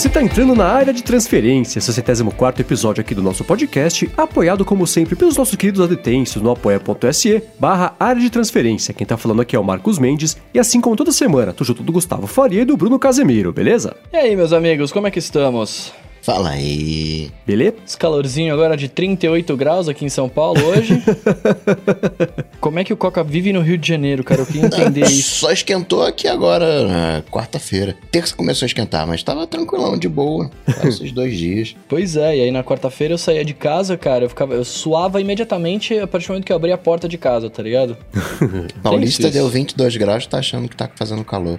você está entrando na área de transferência, 64 episódio aqui do nosso podcast, apoiado como sempre pelos nossos queridos adetêncios no apoia.se barra área de transferência. Quem tá falando aqui é o Marcos Mendes, e assim como toda semana, tô junto do Gustavo Faria e do Bruno Casemiro, beleza? E aí, meus amigos, como é que estamos? Fala aí. Beleza? Esse calorzinho agora de 38 graus aqui em São Paulo hoje. Como é que o Coca vive no Rio de Janeiro, cara? Eu queria entender isso. Só esquentou aqui agora, na quarta-feira. Terça começou a esquentar, mas tava tranquilão, de boa. Esses dois dias. Pois é, e aí na quarta-feira eu saía de casa, cara, eu, ficava, eu suava imediatamente a partir do momento que eu abria a porta de casa, tá ligado? Paulista deu 22 graus, tá achando que tá fazendo calor.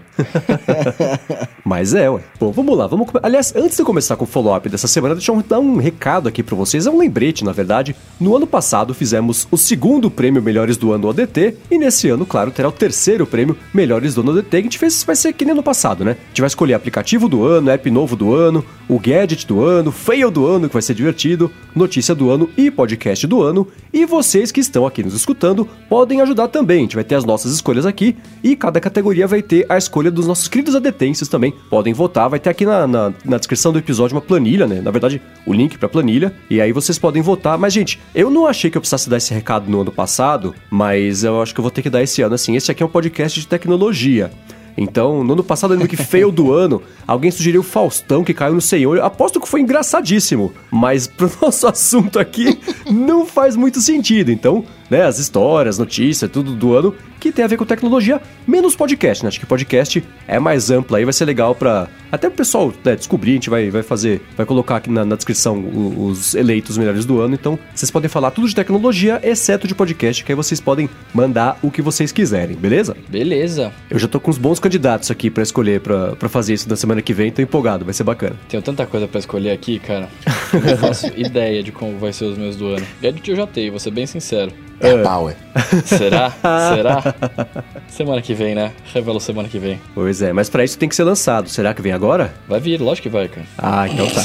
Mas é, ué. Bom, vamos lá, vamos Aliás, antes de eu começar com o follow-up dessa semana, deixa eu dar um recado aqui pra vocês. É um lembrete, na verdade. No ano passado fizemos o segundo prêmio Melhores do Ano ADT, e nesse ano, claro, terá o terceiro prêmio Melhores do Ano ADT, que a gente fez, vai ser que nem no passado, né? A gente vai escolher aplicativo do ano, app novo do ano, o gadget do ano, fail do ano, que vai ser divertido, notícia do ano e podcast do ano. E vocês que estão aqui nos escutando podem ajudar também. A gente vai ter as nossas escolhas aqui e cada categoria vai ter a escolha dos nossos queridos adetêncios também. Podem votar, vai ter aqui na, na, na descrição do episódio uma planilha, né? Na verdade, o link pra planilha. E aí vocês podem votar. Mas, gente, eu não achei que eu precisasse dar esse recado no ano passado, mas eu acho que eu vou ter que dar esse ano. Assim, esse aqui é um podcast de tecnologia. Então, no ano passado, no que fail do ano, alguém sugeriu o Faustão que caiu no Senhor. Eu aposto que foi engraçadíssimo, mas pro nosso assunto aqui não faz muito sentido. Então, né, as histórias, notícias, tudo do ano que tem a ver com tecnologia, menos podcast, né? Acho que podcast é mais amplo aí, vai ser legal pra até o pessoal né, descobrir, a gente vai, vai fazer, vai colocar aqui na, na descrição o- os eleitos melhores do ano. Então, vocês podem falar tudo de tecnologia, exceto de podcast, que aí vocês podem mandar o que vocês quiserem, beleza? Beleza. Eu já tô com uns bons candidatos aqui pra escolher pra pra fazer isso na semana que vem, tô empolgado, vai ser bacana. Tenho tanta coisa pra escolher aqui, cara. Eu não faço ideia de como vai ser os meus do ano. Gadget eu já tenho, vou ser bem sincero. É power. Será? Será? Semana que vem, né? Revelo semana que vem. Pois é, mas pra isso tem que ser lançado. Será que vem agora? Vai vir, lógico que vai, cara. Ah, então tá.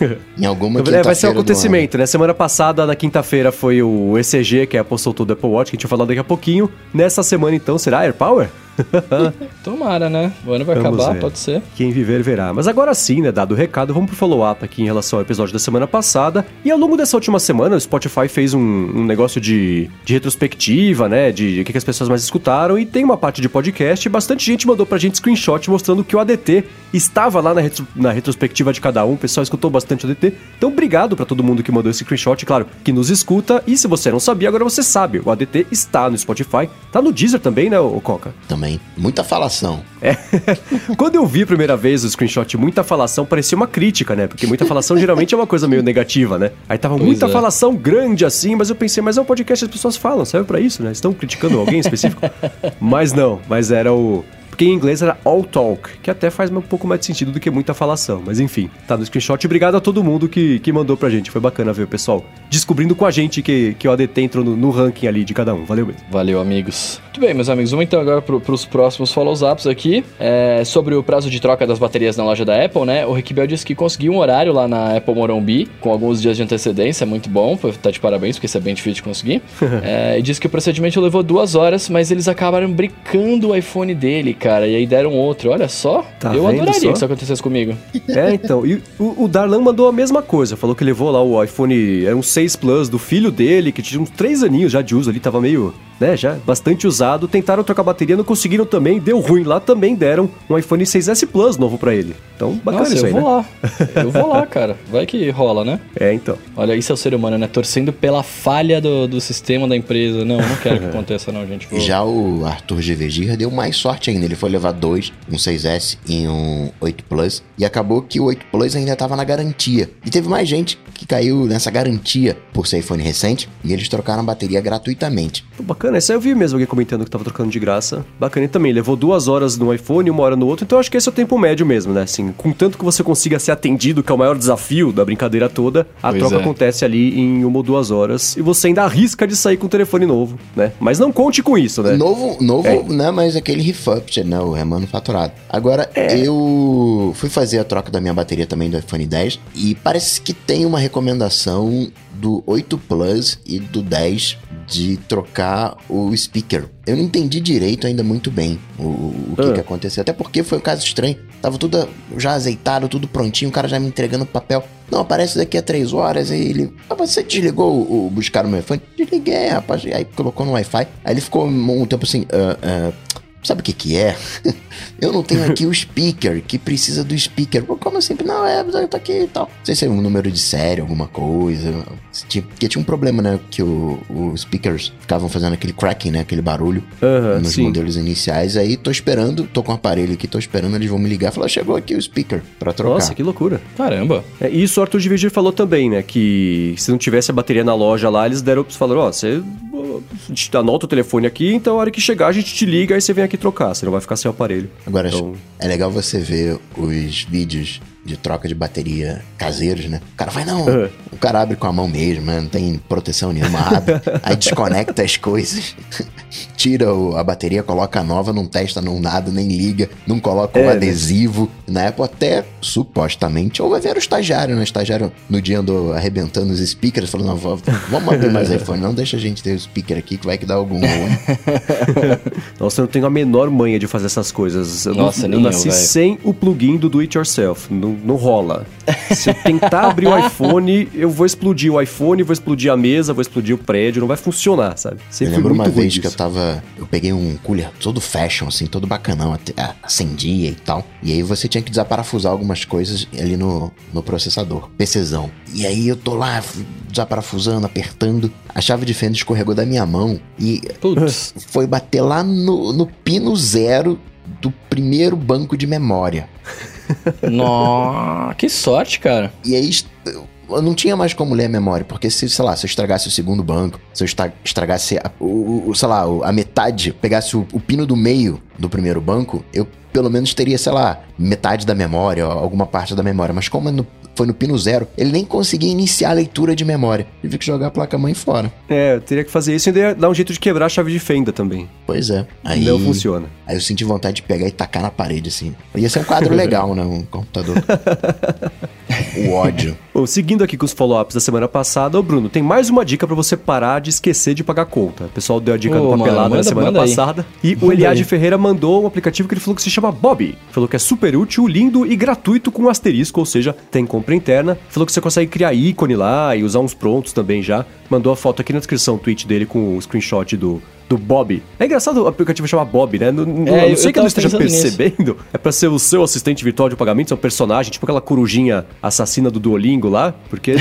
Em alguma É, vai ser um acontecimento, né? Semana passada, na quinta-feira, foi o ECG, que é a Postou do Apple Watch, que a gente vai falar daqui a pouquinho. Nessa semana, então, será AirPower? Tomara, né? O ano vai Vamos acabar, ver. pode ser. Quem viver verá. Mas agora sim, né, dado o recado, vamos pro follow-up aqui em relação ao episódio da semana passada. E ao longo dessa última semana, o Spotify fez um, um negócio de, de retrospectiva, né, de, o que, que as pessoas mais escutaram. E tem uma parte de podcast, e bastante gente mandou pra gente screenshot mostrando que o ADT estava lá na, retro- na retrospectiva de cada um. O pessoal escutou bastante o ADT. Então, obrigado pra todo mundo que mandou esse screenshot, claro, que nos escuta. E se você não sabia, agora você sabe. O ADT está no Spotify. Tá no Deezer também, né, o Coca? Também. Muita falação. É. Quando eu vi a primeira vez o screenshot, muita falação parecia uma crítica, né? Porque muita falação geralmente é uma coisa meio negativa, né? Aí tava Pois muita é. falação grande assim, mas eu pensei, mas é um podcast que as pessoas falam, serve pra isso, né? Estão criticando alguém específico? mas não, mas era o. Porque em inglês era all talk, que até faz um pouco mais de sentido do que muita falação. Mas enfim, tá no screenshot. Obrigado a todo mundo que, que mandou pra gente. Foi bacana ver o pessoal descobrindo com a gente que, que o ADT entrou no, no ranking ali de cada um. Valeu mesmo. Valeu, amigos. Muito bem, meus amigos. Vamos então agora pro, pros próximos follow-ups aqui. É, sobre o prazo de troca das baterias na loja da Apple, né? O Rickbel disse que conseguiu um horário lá na Apple Morumbi, com alguns dias de antecedência. Muito bom. Foi- Tá de parabéns, porque isso é bem difícil de conseguir. É, e disse que o procedimento levou duas horas, mas eles acabaram brincando o iPhone dele, cara. E aí deram outro. Olha só. Tá eu adoraria só? que isso acontecesse comigo. É, então. E o, o Darlan mandou a mesma coisa. Falou que levou lá o iPhone. Era um 6 Plus do filho dele, que tinha uns 3 aninhos já de uso ali, tava meio. Né, já bastante usado. Tentaram trocar a bateria, não conseguiram também. Deu ruim lá também. Deram um iPhone 6S Plus novo pra ele. Então, bacana Nossa, isso eu aí, vou né? lá. Eu vou lá, cara. Vai que rola, né? É, então. Olha, isso é o ser humano, né? Torcendo pela falha do, do sistema da empresa. Não, não quero que aconteça, não, gente. Vou- Já o Arthur GVG deu mais sorte ainda. Ele foi levar dois, um 6S e um 8 Plus. E acabou que o 8 Plus ainda estava na garantia. E teve mais gente que caiu nessa garantia por ser iPhone recente. E eles trocaram a bateria gratuitamente. Pô, bacana. Esse aí eu vi mesmo alguém comentando que tava trocando de graça. Bacana. E também levou duas horas no iPhone, uma hora no outro. Então, eu acho que esse é o tempo médio mesmo, né? Assim, contanto que você consiga ser atendido, que é o maior desafio da brincadeira toda, a Pois troca é. acontece ali em uma ou duas horas. E você ainda arrisca de sair com o telefone novo, né? Mas não conte com isso, né? Novo, novo, É. né? Mas aquele refurbished, né? O remanufaturado. Agora, É. eu fui fazer a troca da minha bateria também do iPhone 10 e parece que tem uma recomendação do 8 Plus e do 10 de trocar o speaker. Eu não entendi direito ainda muito bem o, o que, Ah. que aconteceu. Até porque foi um caso estranho. tava tudo já azeitado, tudo prontinho, o cara já me entregando papel. Não, aparece daqui a três horas. Aí ele. Ah, você desligou o, o buscar o meu iPhone? Desliguei, rapaz. Aí colocou no Wi-Fi. Aí ele ficou um tempo assim. Uh, uh, Sabe o que que é? eu não tenho aqui o speaker, que precisa do speaker. Como assim? Não, é, eu tô aqui e tal. Não sei se é um número de série, alguma coisa. Porque tinha um problema, né? Que os speakers ficavam fazendo aquele cracking, né? Aquele barulho uhum, nos sim. modelos iniciais. Aí tô esperando, tô com o aparelho aqui, tô esperando, eles vão me ligar. Falar, chegou aqui o speaker pra trocar. Nossa, que loucura. Caramba. É, isso o Arthur de falou também, né? Que se não tivesse a bateria na loja lá, eles deram, falaram, ó, oh, você anota o telefone aqui, então a hora que chegar a gente te liga, aí você vem aqui trocar, você não vai ficar sem o aparelho. Agora, então... é legal você ver os vídeos de troca de bateria caseiros, né? O cara vai, não, uhum. o cara abre com a mão mesmo, né? Não tem proteção nenhuma, abre, aí desconecta as coisas, tira o, a bateria, coloca a nova, não testa, não nada, nem liga, não coloca o é, adesivo. Né? Na Apple até, supostamente, ou vai ver o estagiário, né? O estagiário no dia andou arrebentando os speakers, falando, não, vamos abrir mais iPhone, não deixa a gente ter o speaker aqui que vai que dá algum Nossa, eu não tenho a menor manha de fazer essas coisas. Eu Nossa, não, eu nasci eu, sem o plugin do Do It Yourself. Não, não rola. Se eu tentar abrir o iPhone, eu vou explodir o iPhone, vou explodir a mesa, vou explodir o prédio, não vai funcionar, sabe? Sempre eu lembro uma vez disso. que eu tava. Eu peguei um cooler todo fashion, assim, todo bacanão, acendia e tal. E aí você tinha que desaparafusar algumas coisas ali no, no processador, PCzão. E aí eu tô lá desaparafusando, apertando. A chave de fenda escorregou da minha mão e Putz. foi bater lá no, no pino zero do primeiro banco de memória. Nossa, que sorte, cara. E aí eu não tinha mais como ler a memória, porque se, sei lá, se eu estragasse o segundo banco, se eu estragasse, a, o, o, sei lá, a metade, pegasse o, o, pino do meio do primeiro banco, eu pelo menos teria, sei lá, metade da memória, alguma parte da memória. Mas como é no foi no pino zero, ele nem conseguia iniciar a leitura de memória. Tive que jogar a placa-mãe fora. É, eu teria que fazer isso e ainda dar um jeito de quebrar a chave de fenda também. Pois é. Aí, não funciona. Aí eu senti vontade de pegar e tacar na parede, assim. Ia ser um quadro legal, né? Um computador. o ódio. Bom, seguindo aqui com os follow-ups da semana passada, ô Bruno, tem mais uma dica para você parar de esquecer de pagar conta. O pessoal deu a dica oh, do papelado mano, na semana passada. Aí. E manda o Eliade Ferreira mandou um aplicativo que ele falou que se chama Bob. Falou que é super útil, lindo e gratuito com um asterisco, ou seja, tem compra interna. Falou que você consegue criar ícone lá e usar uns prontos também já. Mandou a foto aqui na descrição, o tweet dele com o screenshot do, do Bob. É engraçado o aplicativo chamar Bob, né? Não, é, não sei que eu não esteja percebendo. Nisso. É pra ser o seu assistente virtual de pagamento, é um personagem, tipo aquela corujinha assassina do Duolingo lá. Porque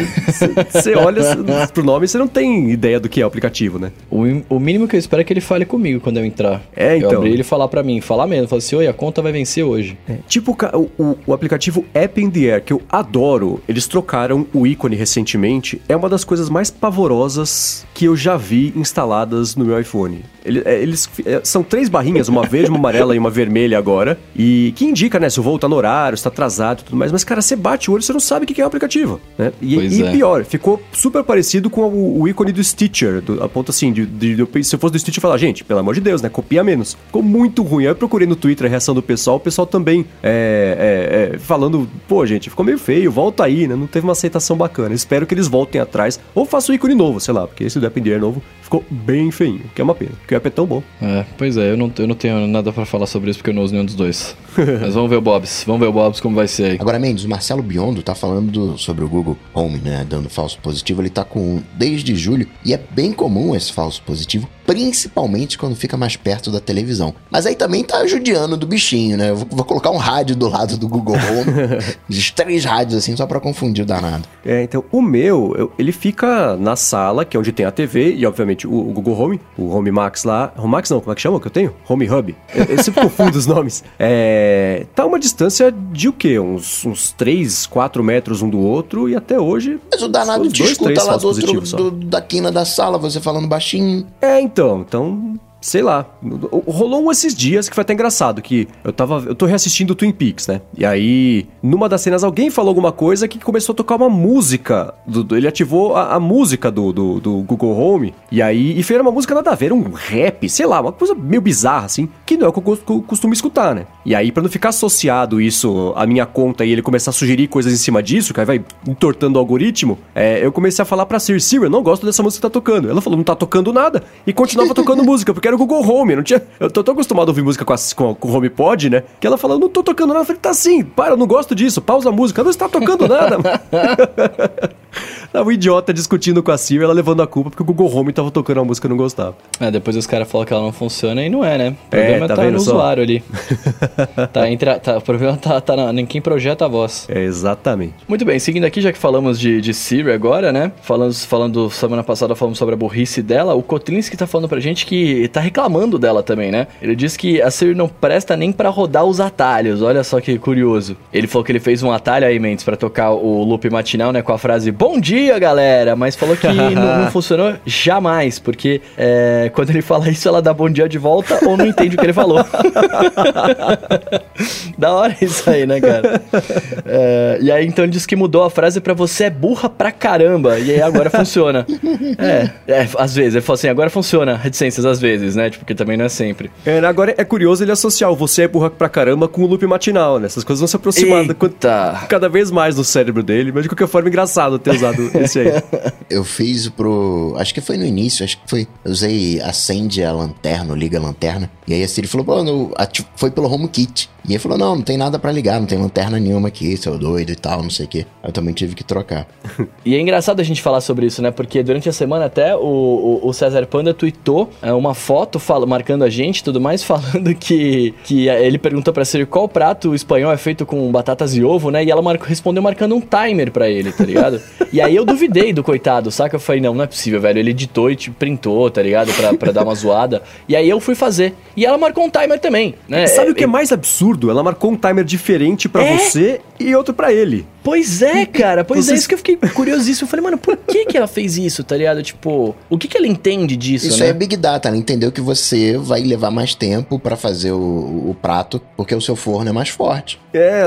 você olha pro nome e você não tem ideia do que é o aplicativo, né? O, o mínimo que eu espero é que ele fale comigo quando eu entrar. É, então. Eu abrir ele falar pra mim, falar mesmo. Falar assim, oi, a conta vai vencer hoje. É, tipo o, o, o aplicativo App in the Air, que eu adoro. Eles trocaram o ícone recentemente. É uma das coisas mais pavorosas que eu já vi instaladas no meu iPhone. Ele, é, eles é, são três barrinhas, uma verde, uma amarela e uma vermelha agora. E que indica, né, se o voo tá no horário, se tá atrasado e tudo mais. Mas, cara, você bate o olho, você não sabe o que é o aplicativo. Né? E, e é. pior, ficou super parecido com o, o ícone do Stitcher. Do, a ponto assim, de, de, de, se eu fosse do Stitcher, eu falar, gente, pelo amor de Deus, né? Copia menos. Ficou muito ruim. Aí eu procurei no Twitter a reação do pessoal, o pessoal também é, é, é, falando, pô, gente, ficou meio feio, volta aí, né? Não teve uma aceitação bacana. Espero que eles voltem atrás. Ou façam um ícone novo, sei lá, porque esse do Depender novo ficou bem feinho, que é uma pena, porque o app é tão bom. É, pois é, eu não, eu não tenho nada para falar sobre isso porque eu não uso nenhum dos dois. Mas vamos ver o Bobs, vamos ver o Bobs como vai ser aí. Agora, Mendes, o Marcelo Biondo tá falando do, sobre o Google Home, né, dando falso positivo, ele tá com desde julho e é bem comum esse falso positivo, principalmente quando fica mais perto da televisão. Mas aí também tá judiando do bichinho, né? Eu vou, colocar um rádio do lado do Google Home, de três rádios assim, só para confundir o danado. É, então o meu, eu, ele fica na sala, que é onde tem a TV e obviamente o, o Google Home, o Home Max lá, Home Max não, como é que chama que eu tenho? Home Hub. Eu, eu sempre confundo os nomes. É, tá uma distância de o quê? Uns, uns 3, 4 metros um do outro e até hoje... Mas o danado te dois, escuta lá do outro, do, da quina da sala, você falando baixinho. É, então, então sei lá, rolou um esses dias que foi até engraçado, que eu tava, eu tô reassistindo Twin Peaks, né? E aí, numa das cenas, alguém falou alguma coisa que começou a tocar uma música, do, do, ele ativou a, a música do, do, do, Google Home, e aí, e fez uma música nada a ver, um rap, sei lá, uma coisa meio bizarra, assim, que não é o que eu costumo escutar, né? E aí, para não ficar associado isso à minha conta e ele começar a sugerir coisas em cima disso, que aí vai entortando o algoritmo, é, eu comecei a falar pra Siri, Siri, eu não gosto dessa música que tá tocando. Ela falou, não tá tocando nada, e continuava tocando música, porque quero o Google Home. Eu, não tinha, eu tô tão acostumado a ouvir música com, a, com, com o HomePod, né? Que ela falou, não tô tocando nada. Eu falei, tá sim, para, eu não gosto disso. Pausa a música. Não está tocando nada. Tava um idiota discutindo com a Siri, ela levando a culpa porque o Google Home tava tocando uma música que eu não gostava. É, depois os caras falam que ela não funciona e não é, né? O É, problema tá tá, vendo no só? usuário ali. tá entre a- tá- o problema tá, tá na, em quem projeta a voz. É, exatamente. Muito bem, seguindo aqui, já que falamos de, de Siri agora, né? Falando, falando, semana passada falamos sobre a burrice dela, o Kotlinski tá falando pra gente que tá reclamando dela também, né? Ele diz que a Siri não presta nem pra rodar os atalhos, olha só que curioso. Ele falou que ele fez um atalho aí, Mendes, pra tocar o loop matinal, né? Com a frase Bom dia, galera! Mas falou que não, não funcionou jamais, porque é, quando ele fala isso, ela dá bom dia de volta ou não entende o que ele falou. da hora isso aí, né, cara? É, e aí então ele disse que mudou a frase pra você é burra pra caramba. E aí agora funciona. É, é, às vezes. Ele falou assim, agora funciona. Reticências às vezes, né? Tipo, porque também não é sempre. É, agora é curioso ele associar o você é burra pra caramba com o loop matinal, né? Essas coisas vão se aproximando Eita! cada vez mais no cérebro dele, mas de qualquer forma engraçado ter usado esse aí. Eu fiz pro. Acho que foi no início, acho que foi. Eu usei acende a lanterna, ou liga a lanterna. E aí a Siri falou, pô, no, ati- foi pelo HomeKit. E ele falou, não, não tem nada pra ligar, não tem lanterna nenhuma aqui, seu doido e tal, não sei o quê. Aí eu também tive que trocar. E é engraçado a gente falar sobre isso, né? Porque durante a semana até o, o, o César Panda tweetou é, uma foto fala, marcando a gente tudo mais, falando que, que ele perguntou pra Siri qual prato espanhol é feito com batatas e ovo, né? E ela marcou, respondeu marcando um timer pra ele, tá ligado? e aí eu duvidei do coitado, saca? Eu falei, não, não é possível, velho. Ele editou e te printou, tá ligado? Pra, pra dar uma zoada. E aí eu fui fazer. E ela marcou um timer também, né? Sabe o que é mais absurdo? Ela marcou um timer diferente pra É? você e outro pra ele. Pois é, cara. Pois é, Vocês- isso que eu fiquei curiosíssimo. Eu falei, mano, por que que ela fez isso, tá ligado? Tipo, o que que ela entende disso, Isso né? é Big Data, ela entendeu que você vai levar mais tempo pra fazer o, o prato, porque o seu forno é mais forte. É,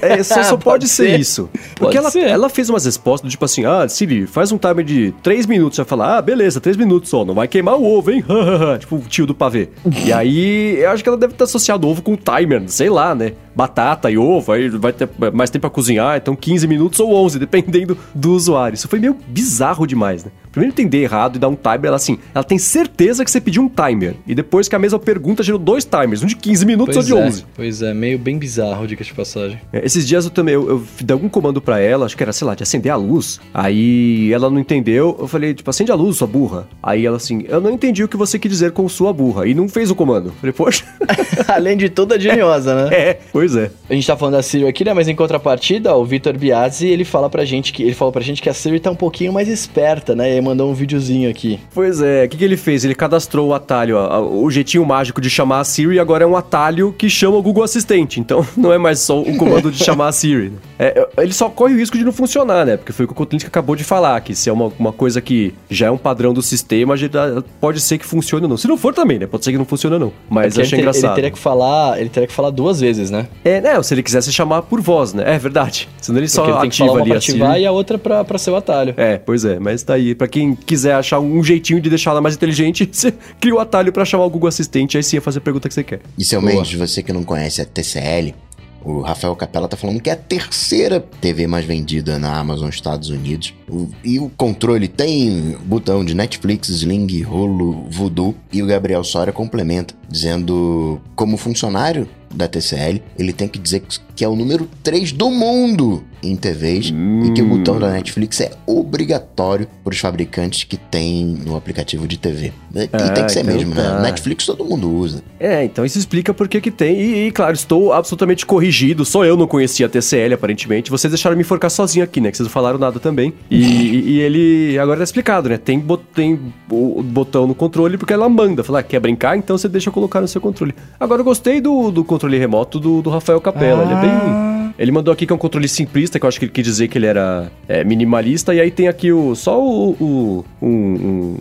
é só, só pode, Pode ser ser. isso. Porque Pode ela, ser. ela fez umas respostas do tipo assim: ah, Siri, faz um timer de 3 minutos. Você vai falar, ah, beleza, 3 minutos só, não vai queimar o ovo, hein? tipo o tio do pavê. e aí, eu acho que ela deve ter associado ovo com timer, sei lá, né? Batata e ovo, aí vai ter mais tempo pra cozinhar, então 15 minutos ou 11, dependendo do usuário. Isso foi meio bizarro demais, né? Primeiro entender errado e dar um timer, ela assim, ela tem certeza que você pediu um timer. E depois que a mesma pergunta gerou dois timers, um de 15 minutos Pois ou de é, 11. pois é, meio bem bizarro, dica de passagem. É, Esses dias eu também, eu, eu dei algum comando pra ela, acho que era, sei lá, de acender a luz. Aí ela não entendeu, eu falei, tipo, acende a luz, sua burra. Aí ela assim, eu não entendi o que você quis dizer com sua burra. E não fez o comando. Eu falei, poxa, Além de tudo, é geniosa, né? é, pois é. A gente tá falando da Siri aqui, né? Mas em contrapartida, o Vitor Biazzi, ele fala pra gente que ele falou pra gente que a Siri tá um pouquinho mais esperta, né? Mandou um videozinho aqui. Pois é, o que, que ele fez? Ele cadastrou o atalho, ó, o jeitinho mágico de chamar a Siri, agora é um atalho que chama o Google Assistente. Então não é mais só o comando de chamar a Siri. né? É, ele só corre o risco de não funcionar, né? Porque foi o que o Kotlin acabou de falar, que se é uma, uma coisa que já é um padrão do sistema, pode ser que funcione ou não. Se não for também, né? Pode ser que não funcione ou não. Mas eu achei ele, engraçado. ele teria que falar, ele teria que falar duas vezes, né? É, né? Se ele quisesse chamar por voz, né? É verdade. Senão ele Porque só ele tem que ativa falar uma ali pra a ativar Siri. e a outra pra, pra ser o atalho. É, pois é, mas tá aí. Pra quem quiser achar um jeitinho de deixar ela mais inteligente, você cria o atalho pra chamar o Google Assistente, aí sim é fazer a pergunta que você quer. E seu Boa. Mendes, você que não conhece a TCL, o Rafael Capella tá falando que é a terceira TV mais vendida na Amazon Estados Unidos. O- e o controle tem botão de Netflix, Sling, Hulu, Voodoo. E o Gabriel Soria complementa, dizendo como funcionário da TCL, ele tem que dizer que é o número 3 do mundo em TVs e que o botão da Netflix é obrigatório para os fabricantes que têm no aplicativo de TV. E Ah, tem que ser então mesmo, tá. né? Netflix todo mundo usa. É, então isso explica por que que tem. E, e, claro, estou absolutamente corrigido. Só eu não conhecia a TCL, aparentemente. Vocês deixaram me enforcar sozinho aqui, né? Que vocês não falaram nada também. E, e- e ele agora tá explicado, né? Tem, tem o botão no controle porque ela manda. Falar, quer brincar? Então você deixa eu colocar no seu controle. Agora eu gostei do, do controle remoto do, do Rafael Capella. Ele é bem. Ele mandou aqui que é um controle simplista, que eu acho que ele quis dizer que ele era é, minimalista, e aí tem aqui o, só o, o- um- um-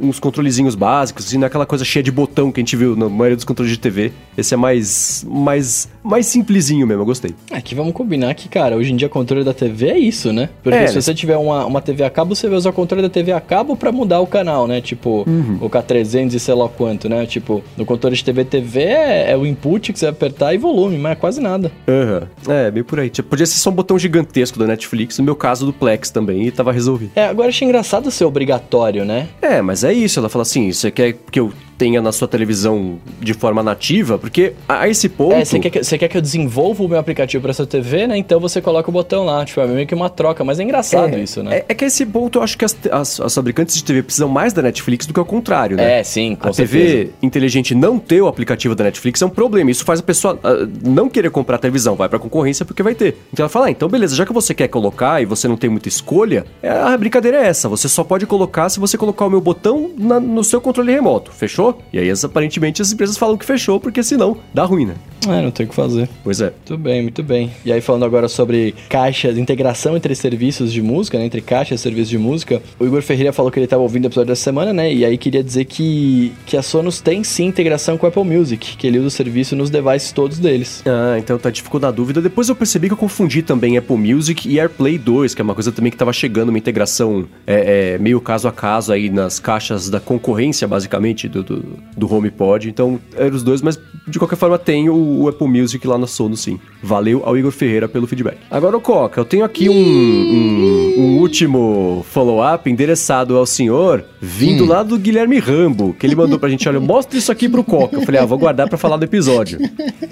um- uns controlezinhos básicos, assim, não é coisa cheia de botão que a gente viu na maioria dos controles de TV. Esse é mais, mais, mais simplesinho mesmo, eu gostei. Aqui vamos combinar que, cara, hoje em dia controle da TV é isso, né? Porque É, se né? você tiver uma, uma TV a cabo, você vai usar o controle da TV a cabo pra mudar o canal, né? Tipo, Uhum. o K300 e sei lá quanto, né? Tipo, no controle de TV TV é, é o input que você vai apertar e volume, mas é quase nada. Aham. É, meio por aí. Tipo, podia ser só um botão gigantesco da Netflix, no meu caso do Plex também, e tava resolvido. É, agora achei engraçado ser obrigatório, né? É, mas é isso. Ela fala assim: você quer que eu tenha na sua televisão de forma nativa, porque a esse ponto. É, você quer, que, quer que eu desenvolva o meu aplicativo para sua TV, né? Então você coloca o botão lá, tipo, é meio que uma troca, mas é engraçado é, isso, né? É, é, que a esse ponto eu acho que as, as, as, fabricantes de TV precisam mais da Netflix do que ao contrário, né? É, sim, com A certeza. TV inteligente não ter o aplicativo da Netflix é um problema. Isso faz a pessoa uh, não querer comprar a televisão, vai pra concorrência porque vai ter. Então ela fala, ah, então beleza, já que você quer colocar e você não tem muita escolha, é, a brincadeira é essa. Você só pode colocar se você colocar o meu botão na, no seu controle remoto. Fechou? E aí, aparentemente, as empresas falam que fechou, porque senão dá ruim, né? É, não tem o que fazer. Pois é. Muito bem, muito bem. E aí, falando agora sobre caixas, integração entre serviços de música, né? Entre caixas e serviços de música, o Igor Ferreira falou que ele estava ouvindo o episódio dessa semana, né? E aí queria dizer que, que a Sonos tem sim integração com a Apple Music, que ele usa o serviço nos devices todos deles. Ah, então tá, ficou na dúvida. Depois eu percebi que eu confundi também Apple Music e AirPlay 2, que é uma coisa também que tava chegando, uma integração é, é, meio caso a caso aí nas caixas da concorrência, basicamente, do, do, do HomePod. Então, eram os dois, mas de qualquer forma tem o, o Apple Music lá na Sonos, sim. Valeu ao Igor Ferreira pelo feedback. Agora, o Coca, eu tenho aqui um, um, um último follow-up endereçado ao senhor, vindo Hum. lá do Guilherme Rambo, que ele mandou pra gente, olha, mostra isso aqui pro Coca. Eu falei, ah, vou guardar pra falar do episódio.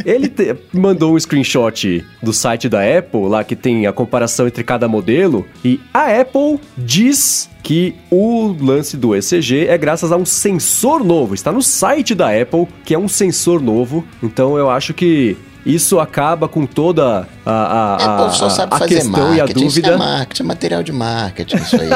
Ele te- mandou um screenshot do site da Apple, lá que tem a comparação entre cada modelo, e a Apple diz que o lance do ECG é graças a um sensor novo. Está no site da Apple, que é um sensor novo. Então eu acho que isso acaba com toda a, a, a, Apple só sabe a fazer questão e a marketing. Isso é dúvida. marketing, é material de marketing, isso aí.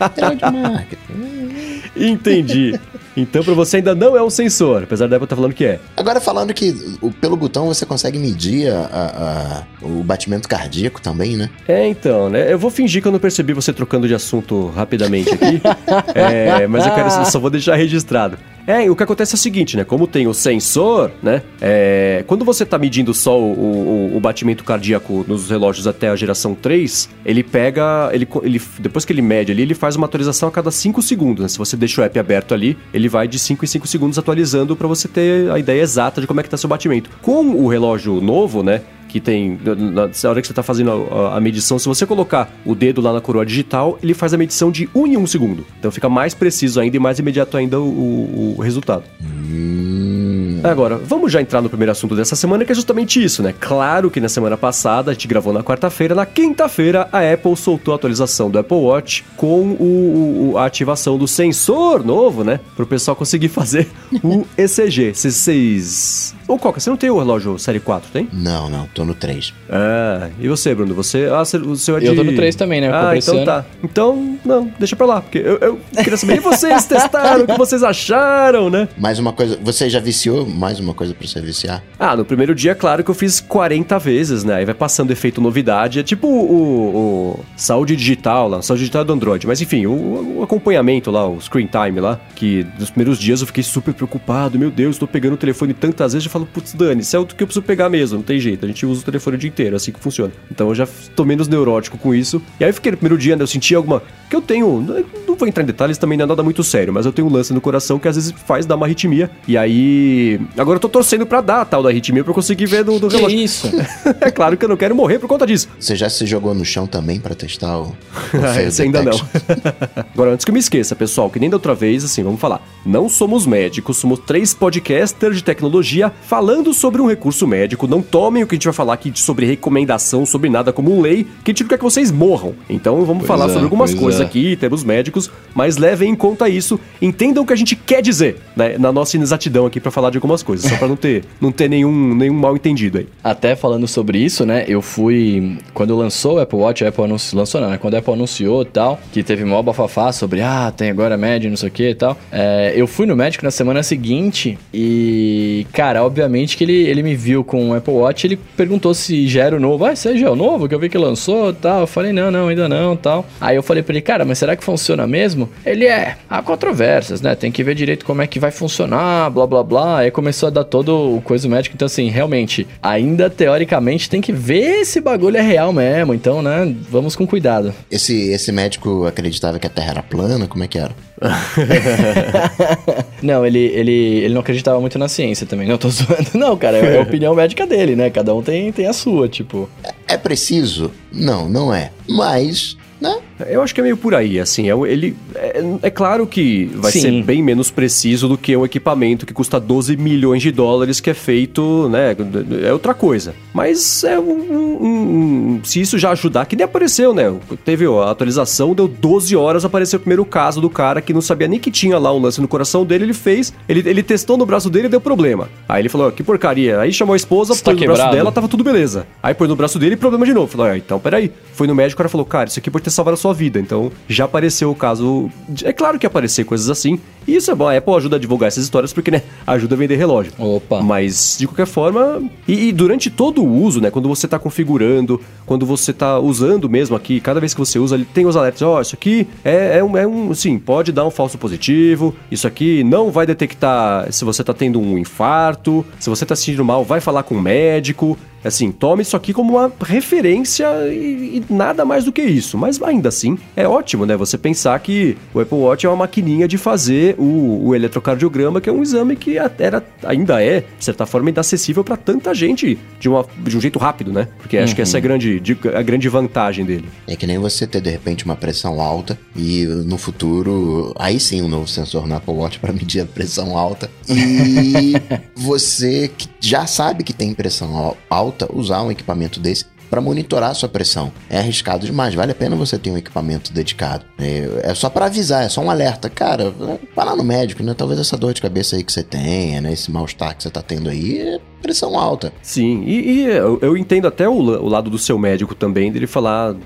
material de marketing. Entendi. Então, pra você ainda não é um sensor, apesar da Apple estar falando que é. Agora falando que pelo botão você consegue medir a- a- a- o batimento cardíaco também, né? É, então, né? Eu vou fingir que eu não percebi você trocando de assunto rapidamente aqui. É, mas eu, quero, só vou deixar registrado. É, o que acontece é o seguinte, né? Como tem o sensor, né? É, quando você tá medindo só o, o- o batimento cardíaco nos relógios até a geração 3, ele pega. Ele, ele, depois que ele mede ali, ele faz uma atualização a cada 5 segundos. Né? Se você deixa o app aberto ali, ele vai de 5 em 5 segundos atualizando para você ter a ideia exata de como é que tá seu batimento. Com o relógio novo, né? Que tem, na, na hora que você está fazendo a, a medição, se você colocar o dedo lá na coroa digital, ele faz a medição de 1 em 1 segundo. Então fica mais preciso ainda e mais imediato ainda o, o- o resultado. Hum, Agora, vamos já entrar no primeiro assunto dessa semana, que é justamente isso, né? Claro que na semana passada, a gente gravou na quarta-feira, na quinta-feira, a Apple soltou a atualização do Apple Watch com o, o- a ativação do sensor novo, né? Para o pessoal conseguir fazer o ECG. Vocês... Ô, Coca, você não tem o relógio Série 4, tem? não, não, tô no 3. Ah, e você, Bruno? Você. Ah, você- o seu é de. Eu tô no 3 também, né? Eu Ah, então tá. Então, não, deixa pra lá, porque eu, eu queria saber. E vocês testaram? o que vocês acharam, né? Mais uma coisa, você já viciou? Mais uma coisa pra você viciar? Ah, no primeiro dia, claro que eu fiz 40 vezes, né? Aí vai passando efeito novidade. É tipo o, o- o saúde digital lá, saúde digital do Android. Mas enfim, o, o acompanhamento lá, o screen time lá, que nos primeiros dias eu fiquei super preocupado. Meu Deus, tô pegando o telefone tantas vezes. Eu falo, putz, Dani, isso é o que eu preciso pegar mesmo, não tem jeito. A gente usa o telefone o dia inteiro, é assim que funciona. Então eu já tô menos neurótico com isso. E aí eu fiquei no primeiro dia, né? Eu senti alguma. Que eu tenho. Não vou entrar em detalhes, também não é nada muito sério, mas eu tenho um lance no coração que às vezes faz dar uma arritmia. E aí. Agora eu tô torcendo pra dar a tal da arritmia pra eu conseguir ver do, do Que relógio. isso? é claro que eu não quero morrer por conta disso. Você já se jogou no chão também pra testar o, o Ah, esse ainda não. Agora, antes que eu me esqueça, pessoal, que nem da outra vez, assim, vamos falar. Não somos médicos, somos três podcasters de tecnologia falando sobre um recurso médico. Não tomem o que a gente vai falar aqui sobre recomendação, sobre nada como lei, que a gente não quer que vocês morram. Então vamos Pois falar é, sobre algumas coisas é. aqui, temos médicos, mas levem em conta isso, entendam o que a gente quer dizer, né, na nossa inexatidão aqui pra falar de algumas coisas, só pra não ter, não ter nenhum, nenhum mal entendido aí. Até falando sobre isso, né? Eu fui. Quando lançou o Apple Watch, a Apple anunciou. Lançou, não, né? Quando a Apple anunciou e tal, que teve mó bafafá sobre, ah, tem agora médio, não sei o que e tal. é, eu fui no médico na semana seguinte e, cara, obviamente que ele, ele me viu com o Apple Watch ele perguntou se já era o novo. Ah, já é o novo que eu vi que lançou tal. Eu falei, não, não, ainda não tal. Aí eu falei pra ele, cara, mas será que funciona mesmo? Ele é, há controvérsias, né? Tem que ver direito como é que vai funcionar, blá blá blá. Aí começou a dar todo o coisa médico. Então, assim, realmente, ainda teoricamente tem que ver se bagulho é real mesmo. Então, né, vamos com cuidado. Esse, esse médico acreditava que a Terra era plana? Como é que era? Não, ele, ele, ele não acreditava muito na ciência também. Não, tô zoando. Não, cara, é a opinião médica dele, né? Cada um tem, tem a sua, tipo. É preciso? Não, não é. Mas né? Eu acho que é meio por aí, assim, é, ele, é, é claro que vai Sim. ser bem menos preciso do que um equipamento que custa 12 milhões de dólares que é feito, né, é outra coisa. Mas é um, um- um- se isso já ajudar, que nem apareceu, né, teve ó, a atualização, deu 12 horas, apareceu o primeiro caso do cara que não sabia nem que tinha lá um lance no coração dele, ele fez, ele, ele testou no braço dele e deu problema. Aí ele falou, ó, que porcaria, aí chamou a esposa, Está pôs no braço quebrado? dela, tava tudo beleza. Aí pôs no braço dele e problema de novo. Falou, ah, então peraí. Foi no médico, o cara falou, cara, isso aqui pode ter salvado a sua vida. Então já apareceu o caso. É claro que aparecer coisas assim. E isso é bom, a Apple ajuda a divulgar essas histórias porque, né, ajuda a vender relógio. Opa. Mas, de qualquer forma, e, e durante todo o uso, né, quando você tá configurando, quando você tá usando mesmo aqui, cada vez que você usa, ele tem os alertas, ó, isso aqui é, é um, é um, sim, pode dar um falso positivo, isso aqui não vai detectar se você tá tendo um infarto, se você tá se sentindo mal, vai falar com o médico, Assim, tome isso aqui como uma referência e, e nada mais do que isso. Mas ainda assim, é ótimo, né? Você pensar que o Apple Watch é uma maquininha de fazer o, o eletrocardiograma, que é um exame que era, ainda é, de certa forma, ainda acessível para tanta gente de, uma, de um jeito rápido, né? Porque acho que essa é a grande, de- a grande vantagem dele. É que nem você ter de repente uma pressão alta e no futuro, aí sim um novo sensor no Apple Watch para medir a pressão alta. E você que já sabe que tem pressão al- alta, usar um equipamento desse para monitorar a sua pressão. É arriscado demais, vale a pena você ter um equipamento dedicado. É, é só para avisar, é só um alerta. Cara, vai lá no médico, né? Talvez essa dor de cabeça aí que você tenha, né? Esse mal-estar que você tá tendo aí é pressão alta. Sim, e, e eu, eu entendo até o, o lado do seu médico também, dele falar,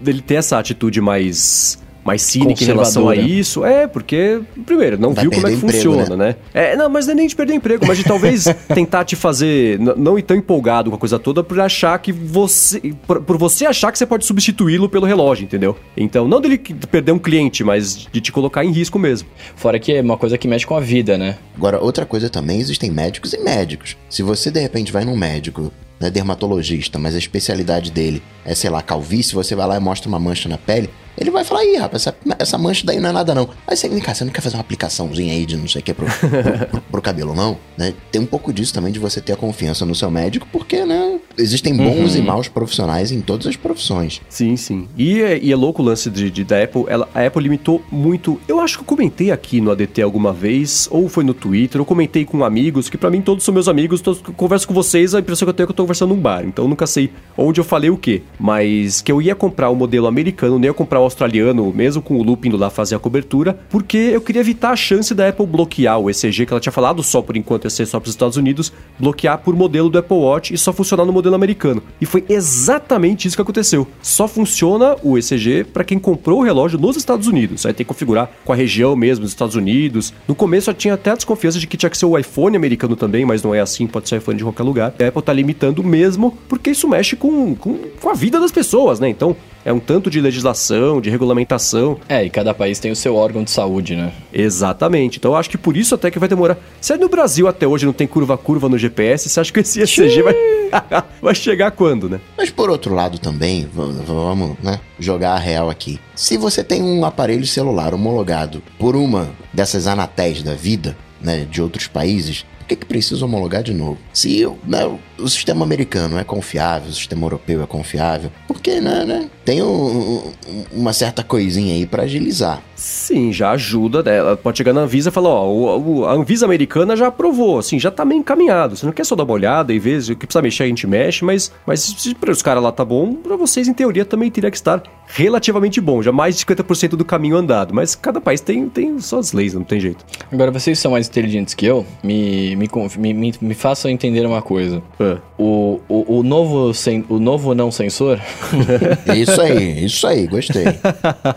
dele ter essa atitude mais mais cínica em relação a isso. É, porque, primeiro, não Vai viu como é que emprego, funciona, né? É, não, mas não é nem de perder emprego, mas de talvez tentar te fazer não ir tão empolgado com a coisa toda por achar que você. Por, por você achar que você pode substituí-lo pelo relógio, entendeu? Então, não dele que- perder um cliente, mas de te colocar em risco mesmo. Fora que é uma coisa que mexe com a vida, né? Agora, outra coisa também, existem médicos e médicos. Se você de repente vai num médico, né, dermatologista, mas a especialidade dele é, sei lá, calvície, você vai lá e mostra uma mancha na pele, ele vai falar, ih, rapaz, essa, essa mancha daí não é nada não. Aí você, vem cá, você não quer fazer uma aplicaçãozinha aí de não sei o que pro, pro, pro- pro cabelo, não? Né? Tem um pouco disso também de você ter a confiança no seu médico, porque, né, existem bons e maus profissionais em todas as profissões. Sim, sim. E é, e é louco o lance de, de- da Apple. Ela, a Apple limitou muito. Eu acho que eu comentei aqui no ADT alguma vez, ou foi no Twitter, ou comentei com amigos, que pra mim todos são meus amigos, todos eu converso com vocês, a impressão que eu tenho é que eu tô conversando num bar. Então eu nunca sei onde eu falei o quê. Mas que eu ia comprar o modelo americano, nem ia comprar o australiano, mesmo com o loop indo lá fazer a cobertura, porque eu queria evitar a chance da Apple bloquear o ECG, que ela tinha falado só por enquanto ia ser só pros Estados Unidos, bloquear por modelo do Apple Watch e só funcionar no modelo americano. E foi exatamente isso que aconteceu. Só funciona o ECG para quem comprou o relógio nos Estados Unidos. Aí tem que configurar com a região mesmo dos Estados Unidos. No começo eu tinha até a desconfiança de que tinha que ser o iPhone americano também, mas não é assim, pode ser iPhone de qualquer lugar. A Apple tá limitando mesmo, porque isso mexe com, com, com a vida das pessoas, né? Então é um tanto de legislação, de regulamentação. É, e cada país tem o seu órgão de saúde, né? Exatamente. Então eu acho que por isso até que vai demorar. Se no Brasil até hoje não tem curva-curva no GPS, você acha que esse ECG vai, vai chegar quando, né? Mas por outro lado também, vamos né, jogar a real aqui. Se você tem um aparelho celular homologado por uma dessas anatéis da vida, né, de outros países, por que, que precisa homologar de novo? Se né, o sistema americano é confiável, o sistema europeu é confiável, porque né, né, tem um- um- uma certa coisinha aí pra agilizar. Sim, já ajuda, né? Ela pode chegar na Anvisa e falar, ó, o- o- a Anvisa americana já aprovou, assim, já tá meio encaminhado. Você não quer só dar uma olhada e ver se o que precisa mexer, a gente mexe, mas, mas se para os caras lá tá bom, pra vocês, em teoria, também teria que estar relativamente bom, já mais de 50% do caminho andado. Mas cada país tem, tem suas leis, não tem jeito. Agora, vocês são mais inteligentes que eu, me, me, me, me, me façam entender uma coisa. O, o, o, novo, sen, o novo não sensor, Isso aí, isso aí, gostei.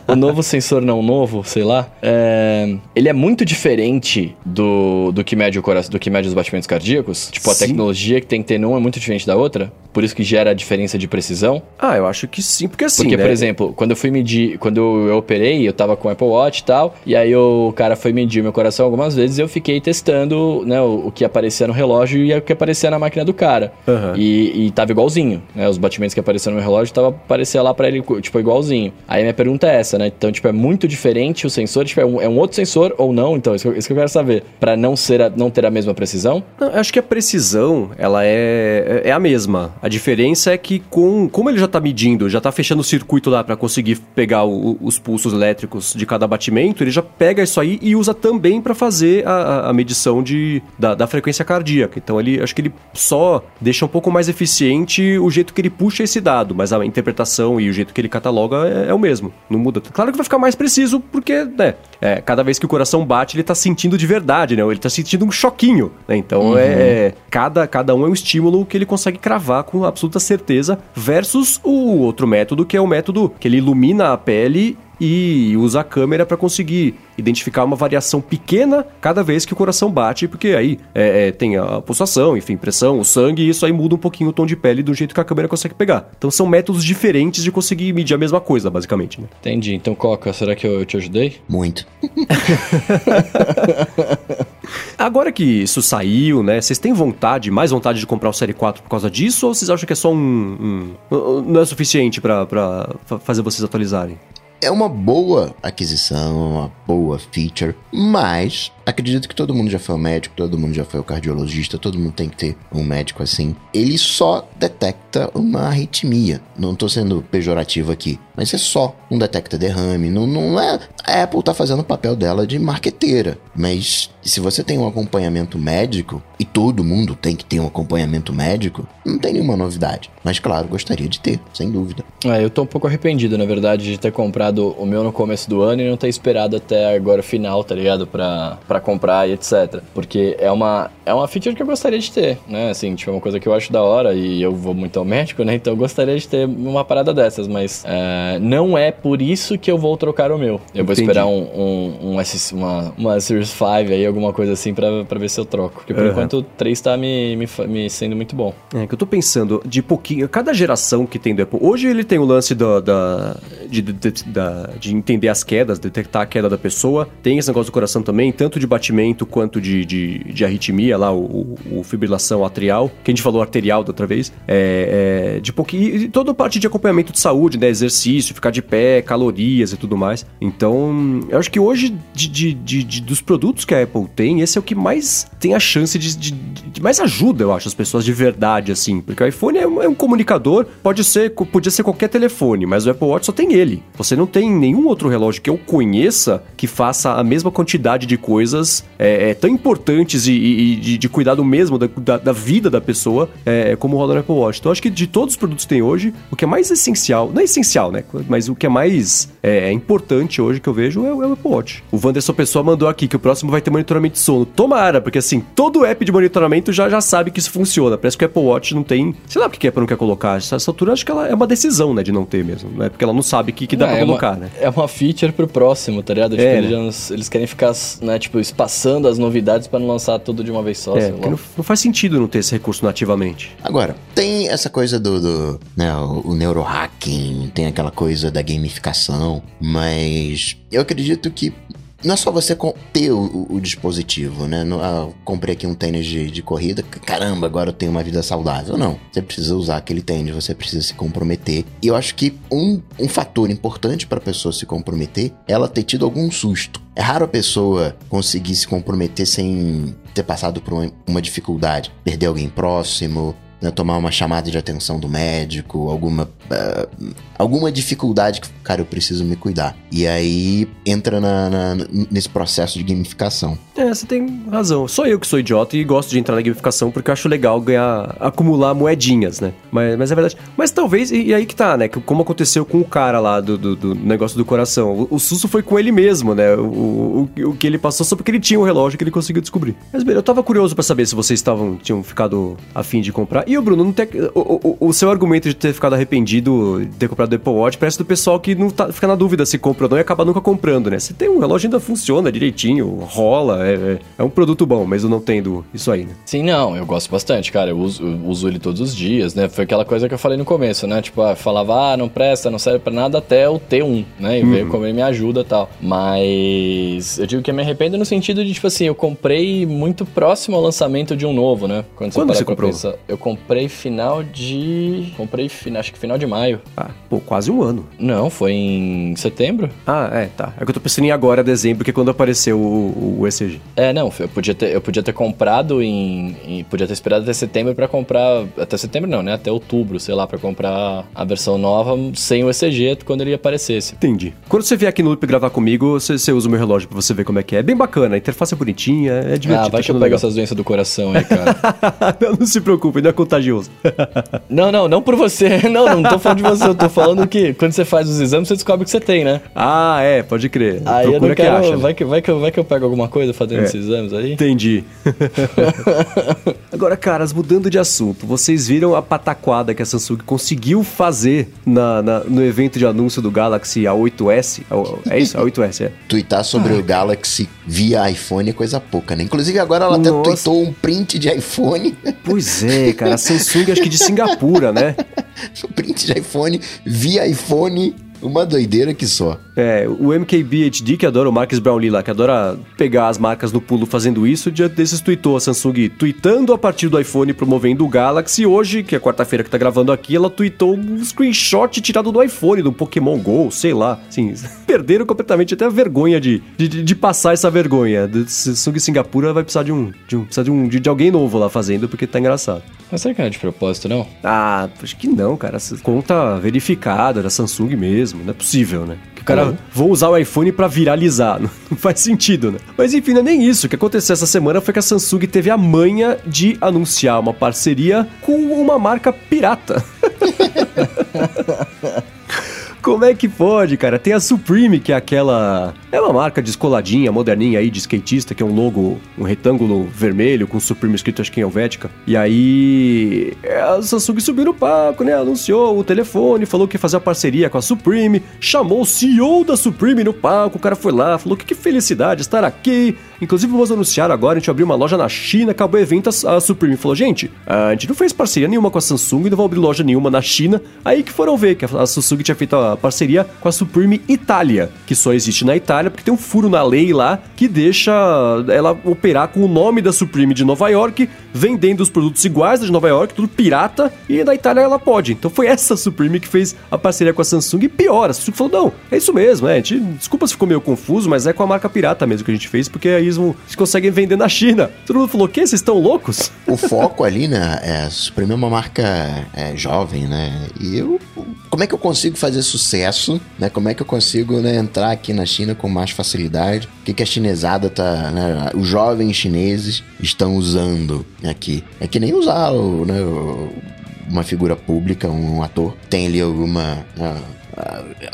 o novo sensor não novo, sei lá, é, ele é muito diferente do, do, que mede o coração, do que mede os batimentos cardíacos. Tipo, a Sim. tecnologia que tem que ter num é muito diferente da outra, por isso que gera a diferença de precisão. Ah, eu acho que sim, porque assim, Porque, né? por exemplo, quando eu fui medir, quando eu operei, eu tava com o Apple Watch e tal, e aí o cara foi medir meu coração algumas vezes e eu fiquei testando, né, o, o que aparecia no relógio e o que aparecia na máquina do cara. Cara. Aham. E, e tava igualzinho, né? Os batimentos que apareceram no relógio tava aparecia lá pra ele, tipo, igualzinho. Aí minha pergunta é essa, né? Então, tipo, é muito diferente o sensor, tipo, é um, é um outro sensor ou não? Então, isso, que eu- isso que eu quero saber. Pra não ser a- não ter a mesma precisão? Não, eu acho que a precisão, ela é, é a mesma. A diferença é que com, como ele já tá medindo, já tá fechando o circuito lá pra conseguir pegar o- os pulsos elétricos de cada batimento, ele já pega isso aí e usa também pra fazer a, a- a medição de, da, da frequência cardíaca. Então ele, acho que ele só deixa um pouco mais eficiente o jeito que ele puxa esse dado, mas a interpretação e o jeito que ele cataloga é, é o mesmo. Não muda. Claro que vai ficar mais preciso porque, né, é, cada vez que o coração bate, ele tá sentindo de verdade, né? Ele tá sentindo um choquinho, né? Então é cada, cada um é um estímulo que ele consegue cravar com absoluta certeza versus o outro método que é o método que ele ilumina a pele e usa a câmera para conseguir identificar uma variação pequena cada vez que o coração bate, porque aí é, é, tem a pulsação, enfim, pressão, o sangue, e isso aí muda um pouquinho o tom de pele do jeito que a câmera consegue pegar. Então são métodos diferentes de conseguir medir a mesma coisa, basicamente, né? Entendi. Então, Coca, será que eu te ajudei? Muito. Agora que isso saiu, né? Vocês têm vontade, mais vontade de comprar o Série 4 por causa disso? Ou vocês acham que é só um. um- não é suficiente fa- fazer vocês atualizarem? É uma boa aquisição, uma boa feature, mas acredito que todo mundo já foi o médico, todo mundo já foi o cardiologista, todo mundo tem que ter um médico assim. Ele só detecta uma arritmia. Não tô sendo pejorativo aqui, mas é só um detecta derrame. Não, não é. A Apple tá fazendo o papel dela de marqueteira, mas se você tem um acompanhamento médico, e todo mundo tem que ter um acompanhamento médico, não tem nenhuma novidade. Mas claro, gostaria de ter, sem dúvida. É, eu tô um pouco arrependido, na verdade, de ter comprado o meu no começo do ano e não ter esperado até agora o final, tá ligado? Pra, pra comprar e etc. Porque é uma, é uma feature que eu gostaria de ter, né? Assim, tipo, é uma coisa que eu acho da hora e eu vou muito ao médico, né? Então eu gostaria de ter uma parada dessas, mas é, não é por isso que eu vou trocar o meu. Eu vou Entendi. esperar um, um, um S, uma, uma Series 5 aí, alguma coisa assim, pra, pra ver se eu troco. Porque por Aham. enquanto o 3 tá me, me, me sendo muito bom. É, que eu tô pensando, de pouquinho, cada geração que tem do Apple. Hoje ele tem o lance da, da- de, de, de- de entender as quedas, detectar a queda da pessoa. Tem esse negócio do coração também, tanto de batimento quanto de, de, de arritmia, lá, o, o- fibrilação atrial, que a gente falou arterial da outra vez. É, é, de pouquinho. E toda a parte de acompanhamento de saúde, né? Exercício, ficar de pé, calorias e tudo mais. Então, eu acho que hoje, de, de- dos produtos que a Apple tem, esse é o que mais tem a chance de, mais ajuda, eu acho, as pessoas de verdade, assim. Porque o iPhone é um, é um comunicador, pode ser, podia ser qualquer telefone, mas o Apple Watch só tem ele. Você não tem nenhum outro relógio que eu conheça que faça a mesma quantidade de coisas é, é, tão importantes e, e- de, de cuidado mesmo da, da- da vida da pessoa é, como roda no Apple Watch. Então, acho que de todos os produtos que tem hoje, o que é mais essencial, não é essencial, né? Mas o que é mais é, é importante hoje que eu vejo é, o- é Apple Watch. O Wanderson Pessoa mandou aqui que o próximo vai ter monitoramento de sono. Tomara, porque assim, todo app de monitoramento já, já sabe que isso funciona. Parece que o Apple Watch não tem. Sei lá porque a Apple não quer colocar. Essa, altura acho que ela é uma decisão, né, de não ter mesmo. Né? Porque ela não sabe que, que dá É, pra é uma- colocar, né? É uma feature pro próximo, tá ligado? Tipo, É, eles, né? eles querem ficar, né, tipo, espaçando as novidades pra não lançar tudo de uma vez só, É, lá. não, não faz sentido não ter esse recurso nativamente. Agora, tem essa coisa do, do né, o, o neurohacking, tem aquela coisa da gamificação, mas eu acredito que não é só você ter o, o- dispositivo, né? Ah, comprei aqui um tênis de, de corrida, caramba, agora eu tenho uma vida saudável. Não, você precisa usar aquele tênis, você precisa se comprometer. E eu acho que um, um fator importante para a pessoa se comprometer é ela ter tido algum susto. É raro a pessoa conseguir se comprometer sem ter passado por uma, uma dificuldade, perder alguém próximo, né, tomar uma chamada de atenção do médico, alguma ah, alguma dificuldade que, cara, eu preciso me cuidar. E aí entra na- na- nesse processo de gamificação. É, você tem razão. Sou eu que sou idiota e gosto de entrar na gamificação porque eu acho legal ganhar, acumular moedinhas, né? Mas, mas é verdade. Mas talvez, e, e aí que tá, né? Como aconteceu com o cara lá do, do, do negócio do coração. O, o susto foi com ele mesmo, né? O, o, o- o que ele passou só porque ele tinha um relógio que ele conseguiu descobrir. Mas bem, eu tava curioso pra saber se vocês estavam, tinham ficado afim de comprar. E o Bruno, não tem, o, o, o seu argumento de ter ficado arrependido de ter comprado o Apple Watch parece do pessoal que não tá, fica na dúvida se compra ou não e acaba nunca comprando, né? Se tem um relógio ainda funciona direitinho, rola, é, é, é um produto bom, mas eu não tendo isso aí, né? Sim, não, eu gosto bastante, cara. Eu uso, eu uso ele todos os dias, né? Foi aquela coisa que eu falei no começo, né? Tipo, ah, falava, ah, não presta, não serve pra nada até ter um, né? E ver como ele me ajuda e tal. Mas eu digo que eu me arrependo no sentido de, tipo assim, eu comprei muito próximo ao lançamento de um novo, né? Quando você pra comprou? pensar- eu comprei final de. Comprei fin- acho que final de maio. Ah, pô, quase um ano. Não, foi em setembro? Ah, é, tá. É que eu tô pensando em agora, dezembro, que é quando apareceu o, o ECG. É, não, eu podia ter, eu podia ter comprado em, em- Podia ter esperado até setembro pra comprar. Até setembro não, né? Até outubro, sei lá, pra comprar a versão nova sem o ECG quando ele aparecesse. Entendi. Quando você vier aqui no Loop gravar comigo, você, você usa o meu relógio pra você ver como é que é. É bem bacana, a interface é bonitinha, é divertido. Ah, vai tá que eu pego essas doenças do coração aí, cara. não, não se preocupe, não é contagioso. não, não, não por você. Não, não tô falando de você. Eu tô falando que quando você faz os exames, você descobre que você tem, né? ah, é, pode crer. Aí eu Procura não que quero. acha. né? vai, que, vai, que, eu- vai que eu pego alguma coisa fazendo É. esses exames aí? Entendi. Agora, caras, mudando de assunto, vocês viram a pataquada que a Samsung conseguiu fazer na, na- no evento de anúncio do Galaxy A8S? É isso? A8S, é. Tweetar sobre o Galaxy via iPhone é coisa pouca, né? Inclusive agora ela até Nossa. tweetou um print de iPhone. Pois é, cara, a Samsung acho que de Singapura, né? um print de iPhone via iPhone. Uma doideira que só. É, o MKBHD, que adora o Marcus Brownlee lá, que adora pegar as marcas no pulo fazendo isso, dia desses tweetou a Samsung tweetando a partir do iPhone promovendo o Galaxy. Hoje, que é quarta-feira que tá gravando aqui, ela tweetou um screenshot tirado do iPhone, do Pokémon GO, sei lá. Assim, perderam completamente até a vergonha de, de, de passar essa vergonha. Samsung Singapura vai precisar de um, de um, precisa de, um de, de alguém novo lá fazendo, porque tá engraçado. Mas será que não é de propósito, não? Ah, acho que não, cara. Essa Conta verificada da Samsung mesmo. Não é possível, né? Que o cara, Uhum. vou usar o iPhone pra viralizar. Não faz sentido, né? Mas enfim, não é nem isso. O que aconteceu essa semana foi que a Samsung teve a manha de anunciar uma parceria com uma marca pirata. Como é que pode, cara? Tem a Supreme, que é aquela. É uma marca descoladinha, moderninha aí, de skatista, que é um logo, um retângulo vermelho com Supreme escrito, acho que em Helvética. E aí. A Samsung subiu no palco, né? Anunciou o telefone, falou que ia fazer a parceria com a Supreme, chamou o CEO da Supreme no palco, o cara foi lá, falou que que felicidade estar aqui. Inclusive, vamos anunciar agora, a gente abriu uma loja na China, acabou o evento, a Supreme falou, gente, a gente não fez parceria nenhuma com a Samsung, não vai abrir loja nenhuma na China. Aí que foram ver que a Samsung tinha feito a parceria com a Supreme Itália, que só existe na Itália porque tem um furo na lei lá que deixa ela operar com o nome da Supreme de Nova York, vendendo os produtos iguais da de Nova York, tudo pirata, e na Itália ela pode. Então foi essa Supreme que fez a parceria com a Samsung e pior, a Samsung falou, não, é isso mesmo, é, gente, desculpa se ficou meio confuso, mas é com a marca pirata mesmo que a gente fez, porque aí vão- eles conseguem vender na China. Todo mundo falou, o quê? Vocês estão loucos? O foco ali, né? É, a Supreme é uma marca é, jovem, né? E eu. Como é que eu consigo fazer sucesso, né? Como é que eu consigo né, entrar aqui na China com mais facilidade? O que, que a chinesada tá. Né, os jovens chineses estão usando aqui? É que nem usar o, né, uma figura pública, um ator, tem ali alguma. ah,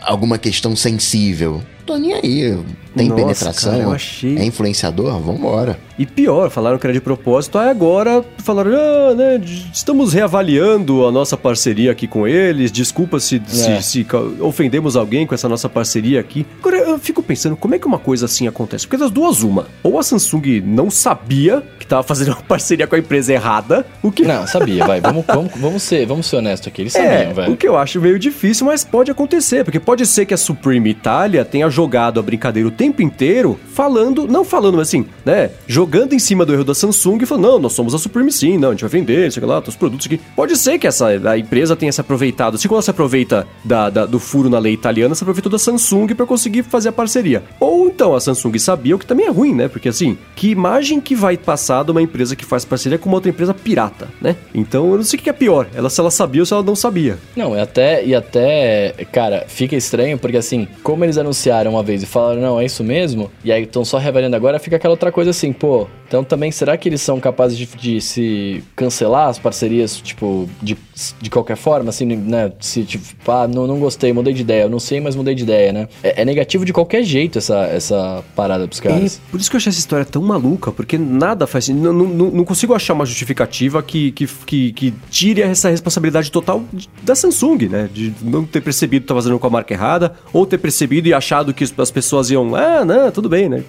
alguma questão sensível. Tô nem aí. Tem Nossa, penetração, cara, eu achei- é influenciador? Vambora. E pior, falaram que era de propósito, aí agora falaram, ah, né, estamos reavaliando a nossa parceria aqui com eles, desculpa se, se- É. se ca- ofendemos alguém com essa nossa parceria aqui. Agora, eu fico pensando, como é que uma coisa assim acontece? Porque das duas, uma, ou a Samsung não sabia que tava fazendo uma parceria com a empresa errada, o que... Não, sabia, vai. Vamos, vamos, vamos, ser, vamos ser honestos aqui. Eles sabiam, É, velho. o que eu acho meio difícil, mas pode acontecer, porque pode ser que a Supreme Itália tenha jogado a brincadeira o tempo inteiro, falando, não falando mas assim, né, jogando em cima do erro da Samsung e falando, não, nós somos a Supreme sim, não, a gente vai vender, sei lá, os produtos aqui. Pode ser que essa a empresa tenha se aproveitado, assim como ela se aproveita da, da- do furo na lei italiana, se aproveitou da Samsung para conseguir fazer a parceria. Ou então a Samsung sabia, o que também é ruim, né, porque assim, que imagem que vai passar de uma empresa que faz parceria com uma outra empresa pirata, né? Então eu não sei o que é pior, ela se ela sabia ou se ela não sabia. Não, e até, e até, cara, fica estranho porque assim, como eles anunciaram uma vez e falaram, não, é isso mesmo, e aí estão só revelando agora, fica aquela outra coisa assim, pô, então também será que eles são capazes de, de se cancelar as parcerias, tipo, de, de qualquer forma, assim, né? Se, tipo, ah, não, não gostei, mudei de ideia, eu não sei, mas mudei de ideia, né? É, é negativo de qualquer jeito essa, essa parada pros caras. É, por isso que eu achei essa história tão maluca, porque nada faz sentido. Não, não, não consigo achar uma justificativa que, que, que, que tire essa responsabilidade total da Samsung, né? De não ter percebido que tá fazendo com a marca errada, ou ter percebido e achado que as pessoas iam, ah, não, tudo bem, né?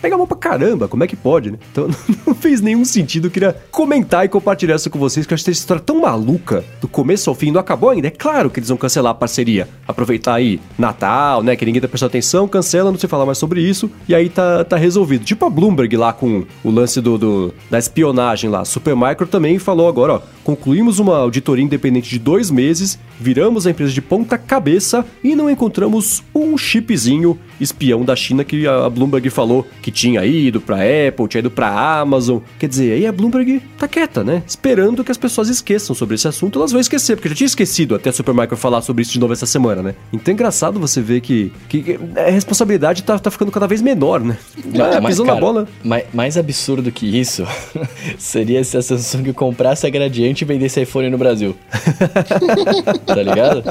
pega mal pra caramba, como é que pode, né? Então não fez nenhum sentido, eu queria comentar e compartilhar isso com vocês, que eu acho essa história tão maluca, do começo ao fim, não acabou ainda. É claro que eles vão cancelar a parceria, aproveitar aí Natal, né, que ninguém tá prestando atenção, cancela, não sei falar mais sobre isso, e aí tá, tá resolvido. Tipo a Bloomberg lá com o lance do, do da espionagem lá, Supermicro também falou agora, ó, concluímos uma auditoria independente de dois meses, viramos a empresa de ponta cabeça e não encontramos um chipzinho espião da China que a Bloomberg falou que tinha ido pra Apple, tinha ido pra Amazon. Quer dizer, aí a Bloomberg tá quieta, né? Esperando que as pessoas esqueçam sobre esse assunto. Elas vão esquecer, porque já tinha esquecido até a Supermicro falar sobre isso de novo essa semana, né? Então é engraçado você ver que, que a responsabilidade tá, tá ficando cada vez menor, né? Ah, mas, cara, na bola. Mais, mais absurdo que isso seria se a Samsung comprasse a Gradiente e vendesse iPhone no Brasil. tá ligado?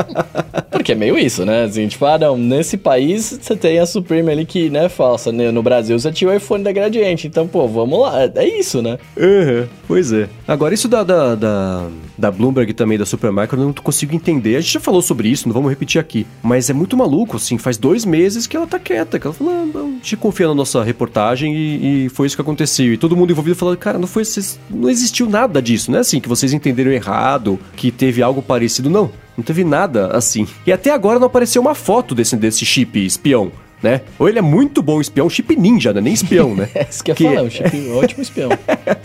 Porque é meio isso, né? Assim, tipo, ah, não, nesse país você tem a Supreme ali que, né, falsa. Né? No Brasil você tinha o iPhone da Gradiente. Então, pô, vamos lá. É, é isso, né? Uhum, pois é. Agora, isso da, da, da, da Bloomberg também, da Supermicro, eu não consigo entender. A gente já falou sobre isso, não vamos repetir aqui. Mas é muito maluco, assim. Faz dois meses que ela tá quieta. Que ela falou, ah, a gente confia na nossa reportagem e, e, foi isso que aconteceu. E todo mundo envolvido falou, cara, não foi, não existiu nada disso, né? Assim, que vocês entenderam errado, que teve algo parecido. Não, não teve nada assim. E até agora não apareceu uma foto desse, desse chip espião. Né? Ou ele é muito bom espião, chip ninja, né? Nem espião, né? é isso que ia falar, um chip ótimo espião.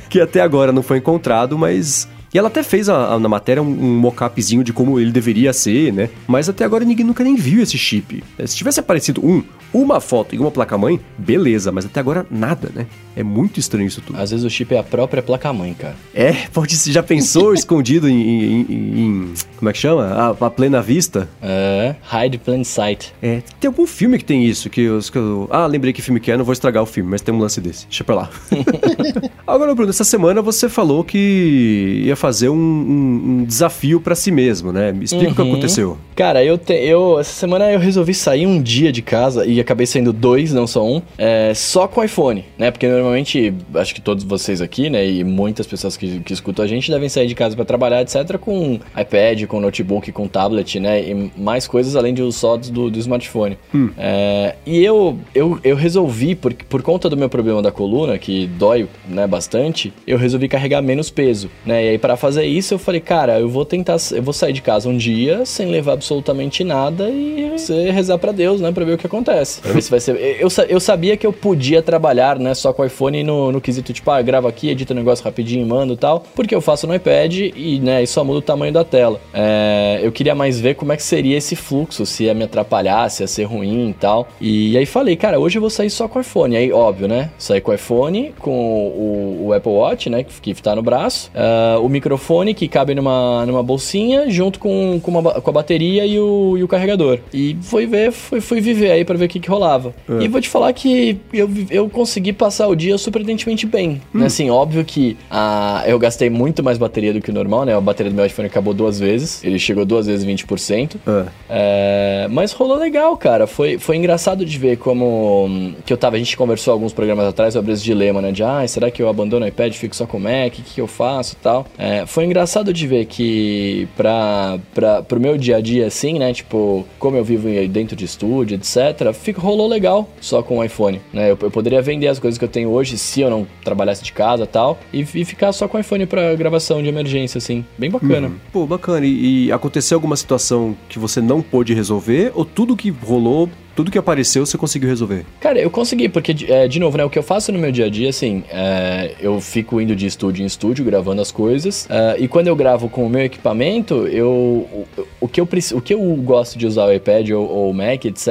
que até agora não foi encontrado, mas e ela até fez a, a, na matéria um, um mock-upzinho de como ele deveria ser, né? Mas até agora ninguém nunca nem viu esse chip. Se tivesse aparecido um, uma foto e uma placa-mãe, beleza, mas até agora nada, né? É muito estranho isso tudo. Às vezes o chip é a própria placa-mãe, cara. É, pode ser. Já pensou escondido em, em, em, Como é que chama? A, a, plena vista? É, hide plain sight. É, tem algum filme que tem isso, que, os, que eu... Ah, lembrei que filme que é, não vou estragar o filme, mas tem um lance desse. Deixa pra lá. agora, Bruno, essa semana você falou que ia fazer um, um, um desafio para si mesmo, né? Me explica uhum. o que uhum. aconteceu. Cara, eu, te, eu... Essa semana eu resolvi sair um dia de casa e acabei sendo dois, não só um, é, só com iPhone, né? Porque normalmente, acho que todos vocês aqui, né, e muitas pessoas que, que escutam a gente devem sair de casa para trabalhar, etc., com iPad, com notebook, com tablet, né, e mais coisas além de só do, do smartphone. Hum. É, e eu, eu, eu resolvi, por, por conta do meu problema da coluna, que dói, né, bastante, eu resolvi carregar menos peso, né, e aí para fazer isso eu falei, cara, eu vou tentar, eu vou sair de casa um dia sem levar absolutamente nada e você rezar para Deus, né, para ver o que acontece. Pra ver se vai ser. Eu, eu sabia que eu podia trabalhar, né, só com o iPhone no, no quesito, tipo, ah, grava aqui, edita o negócio rapidinho, mando e tal, porque eu faço no iPad e, né, e só muda o tamanho da tela. É, eu queria mais ver como é que seria esse fluxo, se ia me atrapalhar, se ia ser ruim e tal. E aí falei, cara, hoje eu vou sair só com o iPhone. Aí, óbvio, né, sair com o iPhone, com o, o Apple Watch, né, que, que tá no braço, uh, o microfone que cabe numa, numa bolsinha, junto com, com, uma, com a bateria e o, e o carregador. E fui ver, fui, fui viver aí para ver o que, que rolava. É. E vou te falar que eu, eu consegui passar o dia surpreendentemente bem. Hum. Né? Assim, óbvio que ah, eu gastei muito mais bateria do que o normal, né? A bateria do meu iPhone acabou duas vezes. Ele chegou duas vezes 20%. É. É, mas rolou legal, cara. Foi, foi engraçado de ver como... Que eu tava... A gente conversou alguns programas atrás sobre esse dilema, né? De, ah, será que eu abandono o iPad e fico só com o Mac? O que, que eu faço e tal? É, foi engraçado de ver que pra, pra, pro meu dia a dia, assim, né? Tipo, como eu vivo dentro de estúdio, etc. Fico, rolou legal só com o iPhone, né? Eu, eu, poderia vender as coisas que eu tenho hoje se eu não trabalhasse de casa tal, e, e ficar só com o iPhone para gravação de emergência, assim. Bem bacana. Uhum. Pô, bacana. E, e aconteceu alguma situação que você não pôde resolver, ou tudo que rolou tudo que apareceu você conseguiu resolver? Cara, eu consegui, porque, é, de novo, né, o que eu faço no meu dia a dia, assim, é, eu fico indo de estúdio em estúdio, gravando as coisas, é, e quando eu gravo com o meu equipamento, eu, o, o, que, eu, o que eu gosto de usar o iPad ou, o Mac, etc.,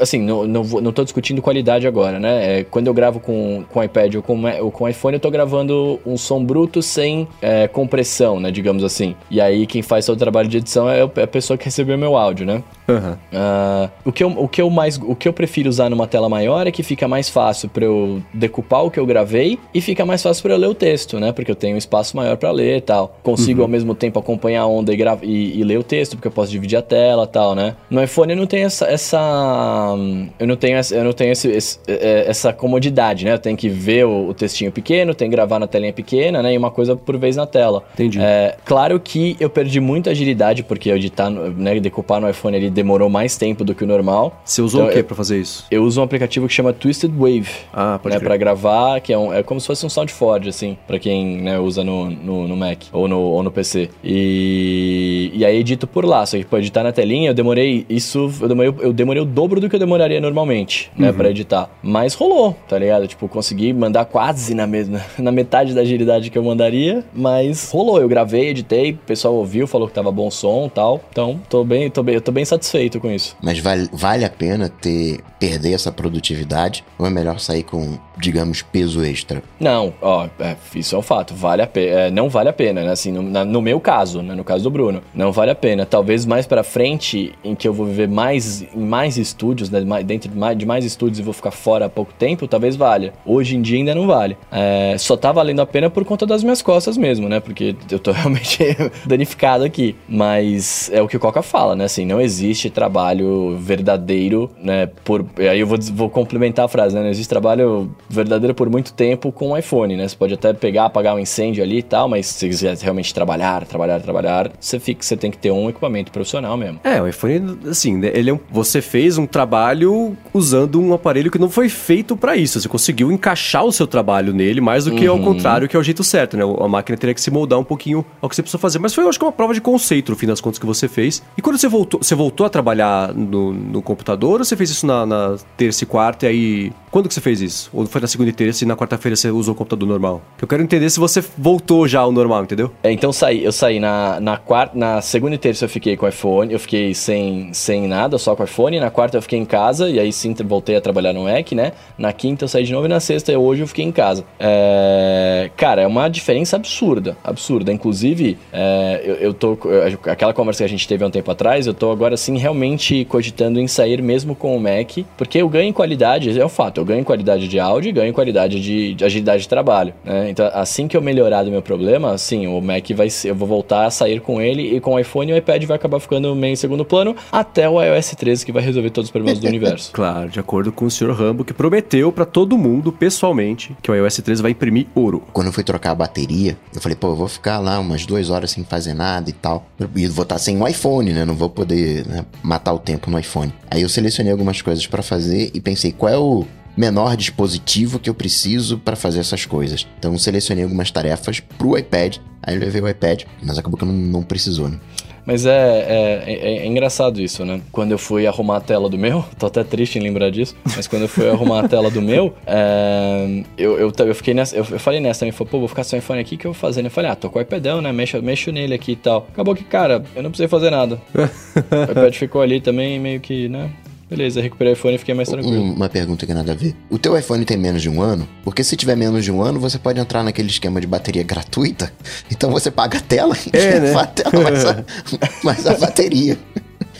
assim, não, não, não tô discutindo qualidade agora, né, é, quando eu gravo com, com iPad ou com, ou com iPhone, eu tô gravando um som bruto sem é, compressão, né, digamos assim, e aí quem faz todo o trabalho de edição é, é a pessoa que recebeu meu áudio, né. Uhum. Uh, o, que eu, o que eu mais. O que eu prefiro usar numa tela maior é que fica mais fácil para eu decupar o que eu gravei e fica mais fácil para eu ler o texto, né? Porque eu tenho um espaço maior para ler e tal. Consigo uhum. ao mesmo tempo acompanhar a onda e, e, e, ler o texto, porque eu posso dividir a tela e tal, né? No iPhone eu não tenho essa. essa eu não tenho, essa, eu não tenho esse, esse, é, essa comodidade, né? Eu tenho que ver o, o, textinho pequeno, tenho que gravar na telinha pequena, né? E uma coisa por vez na tela. Entendi. É, claro que eu perdi muita agilidade, porque editar, né? Decupar no iPhone ele demorou mais tempo do que o normal. Você usou Então, o que eu- pra fazer isso? Eu uso um aplicativo que chama Twisted Wave. Ah, pode né, crer. pra gravar, que é, um- é como se fosse um SoundForge, assim, pra quem né, usa no, no, no Mac ou no, ou no PC. E, e aí edito por lá, só que pra editar na telinha eu demorei isso, eu demorei, eu demorei o dobro do que eu demoraria normalmente, né, pra editar. Mas rolou, tá ligado? Tipo, consegui mandar quase na mesma, na metade da agilidade que eu mandaria, mas rolou, eu gravei, editei, o pessoal ouviu, falou que tava bom o som e tal. Então, tô bem, tô bem, eu tô bem satisfeito com isso. Mas vale, vale a pena ter perder essa produtividade ou é melhor sair com, digamos, peso extra? Não, ó, é, isso é um fato. Vale a pena. não vale a pena, né? Assim, no, na- no meu caso, né? No caso do Bruno, não vale a pena. Talvez mais pra frente, em que eu vou viver mais em mais estúdios, né? dentro de mais, de mais estúdios e vou ficar fora há pouco tempo, talvez valha. Hoje em dia ainda não vale. É, só tá valendo a pena por conta das minhas costas mesmo, né? Porque eu tô realmente danificado aqui. Mas é o que o Coca fala, né? Assim, não existe trabalho verdadeiro, né? Por, aí eu vou, vou complementar a frase, né? Não existe trabalho verdadeiro por muito tempo com o iPhone, né? Você pode até pegar, apagar um incêndio ali e tal, mas se você quiser realmente trabalhar, trabalhar, trabalhar, você, fica, você tem que ter um equipamento profissional mesmo. É, o iPhone, assim, né, ele é um, você fez um trabalho usando um aparelho que não foi feito pra isso. Você conseguiu encaixar o seu trabalho nele, mais do que ao contrário, que é o jeito certo, né? A máquina teria que se moldar um pouquinho ao que você precisou fazer. Mas foi, eu acho que, uma prova de conceito, no fim das contas, que você fez. E quando você voltou, você voltou a trabalhar no, no computador ou você fez isso na, na terça e quarta e aí... Quando que você fez isso? Ou foi na segunda e terça e na quarta-feira você usou o computador normal? Eu quero entender se você voltou já ao normal, entendeu? É, então saí, eu saí na, na quarta, na segunda e terça eu fiquei com o iPhone, eu fiquei sem, sem nada, só com o iPhone. Na quarta eu fiquei em casa e aí sim voltei a trabalhar no Mac, né? Na quinta eu saí de novo e na sexta hoje eu fiquei em casa. É, cara, é uma diferença absurda, absurda. Inclusive, é, eu, eu tô eu- aquela conversa que a gente teve há um tempo atrás, eu tô agora sim realmente cogitando em sair mesmo com o Mac, porque eu ganho em qualidade, é um fato, eu ganho em qualidade de áudio e ganho em qualidade de, de agilidade de trabalho, né? Então, assim que eu melhorar do meu problema, sim, o Mac vai ser, eu vou voltar a sair com ele e com o iPhone o iPad vai acabar ficando meio em segundo plano até o iOS 13 que vai resolver todos os problemas do universo. Claro, de acordo com o Sr. Rambo, que prometeu pra todo mundo, pessoalmente, que o iOS 13 vai imprimir ouro. Quando eu fui trocar a bateria, eu falei, pô, eu vou ficar lá umas duas horas sem fazer nada e tal. E vou estar sem o iPhone, né? Não vou poder né, matar o tempo no iPhone. Aí eu selecionei algumas coisas pra fazer e pensei, qual é o menor dispositivo que eu preciso pra fazer essas coisas? Então selecionei algumas tarefas pro iPad. Aí eu levei o iPad, mas acabou que não, não precisou, né? Mas é, é, é- é engraçado isso, né? Quando eu fui arrumar a tela do meu, tô até triste em lembrar disso, mas quando eu fui arrumar a tela do meu, é, eu, eu, eu fiquei nessa, eu, eu falei nessa também, falei, pô, vou ficar sem o iPhone aqui, o que eu vou fazer? né? Eu falei, ah, tô com o iPadão, né? Mexo, mexo nele aqui e tal. Acabou que, cara, eu não precisei fazer nada. o iPad ficou ali também, meio que, né? Beleza, recuperei o iPhone e fiquei mais tranquilo. Um- Uma pergunta que nada a ver. O teu iPhone tem menos de um ano? Porque se tiver menos de um ano, você pode entrar naquele esquema de bateria gratuita. Então você paga a tela e É, né? a tela mais a, mais a bateria.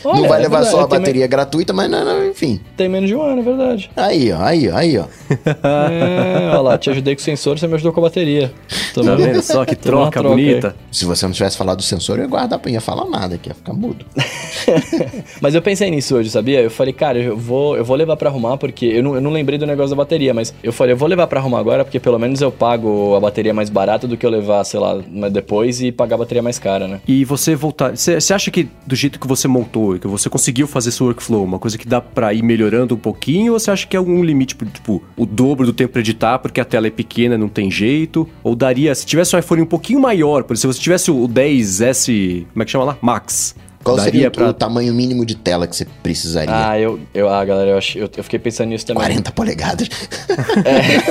Não Olha, vai é levar verdade, só a bateria gratuita, mas não, não, enfim. Tem menos de um ano, é verdade. Aí, ó, aí, ó, aí, ó. É, olha lá, te ajudei com o sensor, você me ajudou com a bateria. Tô Tá vendo? só que troca troca aí. bonita? Se você não tivesse falado do sensor, eu ia guardar, eu ia falar nada aqui, ia ficar mudo. Mas eu pensei nisso hoje, sabia? Eu falei, cara, eu vou, eu vou levar pra arrumar, porque eu não, eu não lembrei do negócio da bateria, mas eu falei, eu vou levar pra arrumar agora, porque pelo menos eu pago a bateria mais barata do que eu levar, sei lá, mas depois e pagar a bateria mais cara, né? E você voltar. Você acha que do jeito que você montou, que você conseguiu fazer seu workflow, uma coisa que dá pra ir melhorando um pouquinho, ou você acha que é algum limite, tipo, o dobro do tempo pra editar, porque a tela é pequena, não tem jeito? Ou daria, se tivesse um iPhone um pouquinho maior, por exemplo, se você tivesse o 10S, como é que chama lá? Max. Qual daria seria o, pra. o tamanho mínimo de tela que você precisaria? Ah, eu, eu ah, galera, eu, ach- eu, eu fiquei pensando nisso também. 40 polegadas.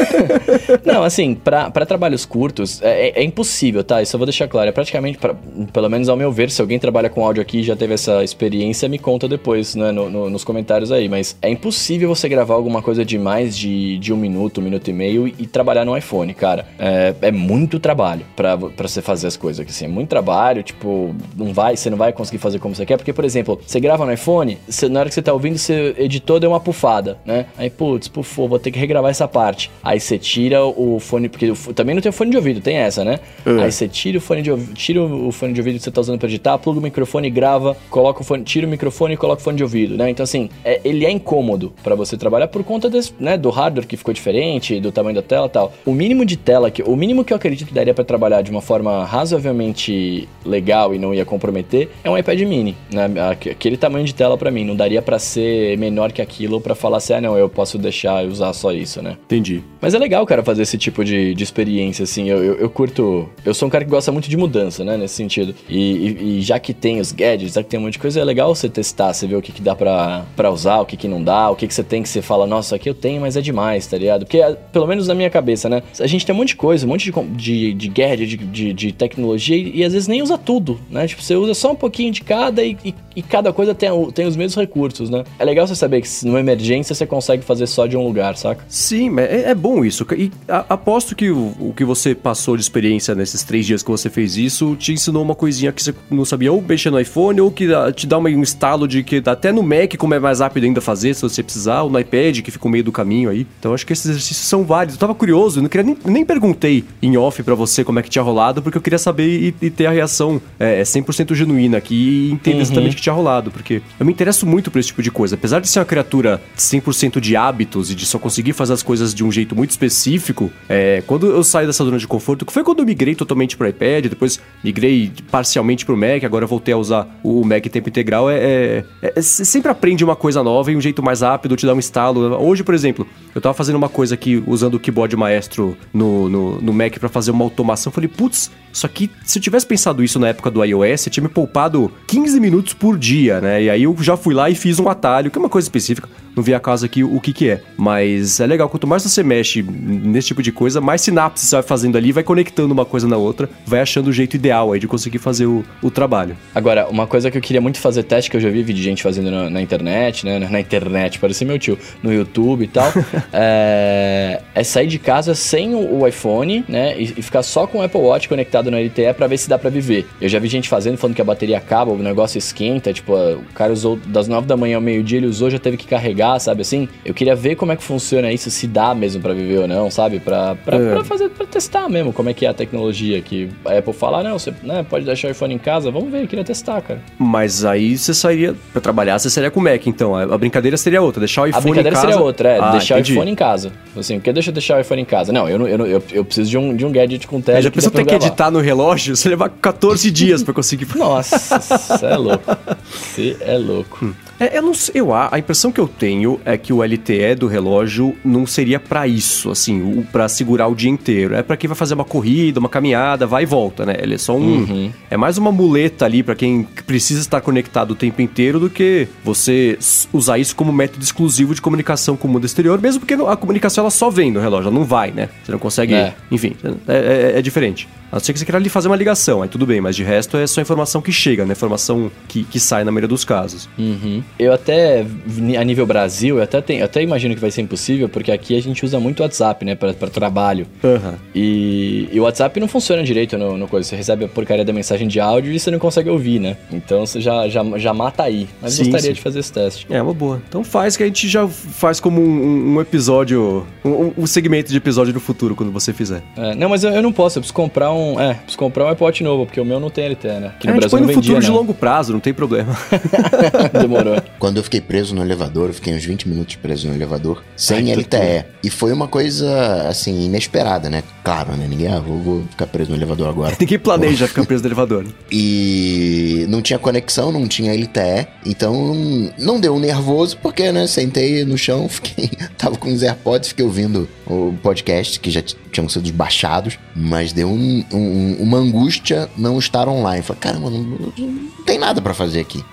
Não, assim, pra, pra trabalhos curtos, é, é- é impossível, tá? Isso eu vou deixar claro. É praticamente, pra- pelo menos ao meu ver, se alguém trabalha com áudio aqui e já teve essa experiência, me conta depois, né, no- no- nos comentários aí. Mas é impossível você gravar alguma coisa de mais de, de um minuto, um minuto e meio e, e trabalhar no iPhone, cara. É, é muito trabalho pra, pra você fazer as coisas aqui, assim. É muito trabalho, tipo, não vai, você não vai conseguir fazer como você quer. Porque, por exemplo, você grava no iPhone, você- na hora que você tá ouvindo, você editou, deu uma pufada, né? Aí, putz, pufou, vou ter que regravar essa parte. Aí você tira o fone, porque também não tem fone de ouvido, tem essa, né? Aí você tira o fone de ouvido, tira o fone de ouvido que você tá usando pra editar, pluga o microfone, grava, coloca o fone, tira o microfone e coloca o fone de ouvido, né? Então, assim, é- ele é incômodo pra você trabalhar por conta desse, né, do hardware que ficou diferente, do tamanho da tela e tal. O mínimo de tela, que, o mínimo que eu acredito que daria pra trabalhar de uma forma razoavelmente legal e não ia comprometer, é um iPad mini, né? Aquele tamanho de tela para mim, não daria para ser menor que aquilo para falar assim, ah, não, eu posso deixar e usar só isso, né? Entendi. Mas é legal, cara, fazer esse tipo de, de experiência, assim. Eu, eu, eu, curto. Eu sou um cara que gosta muito de mudança, né? Nesse sentido. E, e, e, já que tem os gadgets, já que tem um monte de coisa, é legal você testar, você ver o que, que dá pra, pra usar, o que, que não dá, o que, que você tem que você fala, nossa, aqui eu tenho, mas é demais, tá ligado? Porque, pelo menos na minha cabeça, né? A gente tem um monte de coisa, um monte de, de, de gadget, de, de, de tecnologia, e, e, às vezes nem usa tudo, né? Tipo, você usa só um pouquinho de cada e, e, e cada coisa tem, tem os mesmos recursos, né? É legal você saber que numa emergência você consegue fazer só de um lugar, saca? Sim, é, é bom isso. E a, aposto que o, o, que você passou de experiência nesses três dias que você fez isso te ensinou uma coisinha que você não sabia ou mexer no iPhone ou que te dá um instalo de que até no Mac, como é mais rápido ainda fazer, se você precisar, ou no iPad, que fica no meio do caminho aí. Então acho que esses exercícios são válidos. Eu tava curioso, não queria nem, nem perguntei em off para você como é que tinha rolado, porque eu queria saber e, e ter a reação é, 100% é genuína aqui e entender uhum. exatamente o que tinha rolado, porque eu me interesso muito por esse tipo de coisa. Apesar de ser uma criatura 100% de hábitos e de só conseguir fazer as coisas de um jeito muito específico, é, quando eu saio dessa zona de conforto, que foi quando eu migrei totalmente pro iPad, depois migrei parcialmente pro Mac, agora voltei a usar o Mac tempo integral, é, é, é, sempre aprende uma coisa nova e um jeito mais rápido, te dá um instalo. Hoje, por exemplo, eu tava fazendo uma coisa aqui usando o keyboard maestro no, no, no Mac para fazer uma automação, falei, putz, só que se eu tivesse pensado isso na época do iOS, eu tinha me poupado 15 minutos por dia, né? E aí eu já fui lá e fiz um atalho, que é uma coisa específica, não vi a casa aqui o que que é. Mas é legal, quanto mais você mexe nesse tipo de coisa, mais sinapses você vai fazendo ali, vai conectando uma coisa na outra, vai achando o jeito ideal aí de conseguir fazer o, o trabalho. Agora, uma coisa que eu queria muito fazer teste, que eu já vi de gente fazendo na, na internet, né? Na internet, parecia meu tio, no YouTube e tal, é, é, sair de casa sem o, o iPhone, né? E, e, ficar só com o Apple Watch conectado no LTE para ver se dá para viver. Eu já vi gente fazendo, falando que a bateria acaba, o negócio esquenta, tipo, o cara usou das 9 da manhã ao meio-dia, ele usou, já teve que carregar, sabe assim? Eu queria ver como é que funciona isso, se dá mesmo para viver ou não, sabe? Pra, pra, é. pra, fazer, pra testar mesmo como é que é a tecnologia. Que a Apple fala, ah, não, você né, pode deixar o iPhone em casa, vamos ver, eu queria testar, cara. Mas aí você sairia, pra trabalhar, você seria com o Mac, então. A, brincadeira seria outra, deixar o iPhone em casa. A brincadeira seria outra, é, ah, deixar entendi. o iPhone em casa. Assim, o que deixa eu deixar o iPhone em casa? Não, eu, eu, eu, eu preciso de um, de um gadget com tela. Já pensou ter que editar no relógio? Você levar 14 dias pra conseguir. Nossa, você é louco. Você é louco. Hum. É, eu não sei, eu, a impressão que eu tenho é que o LTE do relógio não seria para isso, assim, para segurar o dia inteiro. É para quem vai fazer uma corrida, uma caminhada, vai e volta, né? Ele é só um. Uhum. É mais uma muleta ali para quem precisa estar conectado o tempo inteiro do que você usar isso como método exclusivo de comunicação com o mundo exterior, mesmo porque a comunicação ela só vem no relógio, ela não vai, né? Você não consegue. É. Enfim, é, é, é diferente. A não ser que você queira ali fazer uma ligação, aí tudo bem, mas de resto é só informação que chega, né? Informação que, que sai na maioria dos casos. Uhum. Eu até, a nível Brasil, eu até, tenho, eu até imagino que vai ser impossível, porque aqui a gente usa muito WhatsApp, né? Pra, pra trabalho. Uhum. E, e, o WhatsApp não funciona direito no, no coisa. Você recebe a porcaria da mensagem de áudio e você não consegue ouvir, né? Então você já, já, já mata aí. Mas sim, gostaria sim. de fazer esse teste. É, uma boa. Então faz que a gente já faz como um, um episódio, um, um, segmento de episódio do futuro, quando você fizer. É, não, mas eu, eu não posso, eu preciso comprar um. É, preciso comprar um iPod novo, porque o meu não tem LTE, né? Que no é, Brasil no vendia, futuro de longo prazo, não tem problema. Demorou. Quando eu fiquei preso no elevador, eu fiquei uns 20 minutos preso no elevador, sem Ai, LTE. E foi uma coisa, assim, inesperada, né? Claro, né? Ninguém, ah, vou, vou ficar preso no elevador agora. Ninguém planeja ficar preso no elevador. E não tinha conexão, não tinha LTE, então não deu um nervoso, porque, né? Sentei no chão, fiquei. Tava com os AirPods, fiquei ouvindo o podcast, que já tinham sido baixados, mas deu um, um, uma angústia não estar online. Falei, caramba, não, não tem nada para fazer aqui.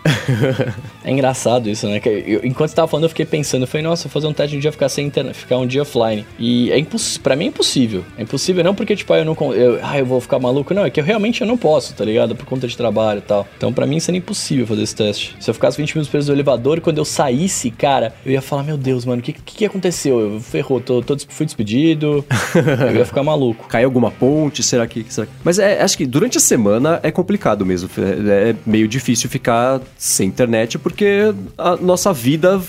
é engraçado isso, né? Eu, enquanto você tava falando, eu fiquei pensando, eu falei, nossa, vou fazer um teste de um dia ficar sem internet, ficar um dia offline. E é impossível, pra mim é impossível. É impossível não porque, tipo, ah, eu não. Eu, ah, eu vou ficar maluco. Não, é que eu realmente eu não posso, tá ligado? Por conta de trabalho e tal. Então, pra mim, seria impossível fazer esse teste. Se eu ficasse 20 minutos preso no elevador e quando eu saísse, cara, eu ia falar, meu Deus, mano, o que, que, que aconteceu? Eu ferrou, tô, tô, fui despedido. eu ia ficar maluco. Caiu alguma ponte? Será que. Será que... Mas é, acho que durante a semana é complicado mesmo. É, é meio difícil ficar sem internet porque a nossa vida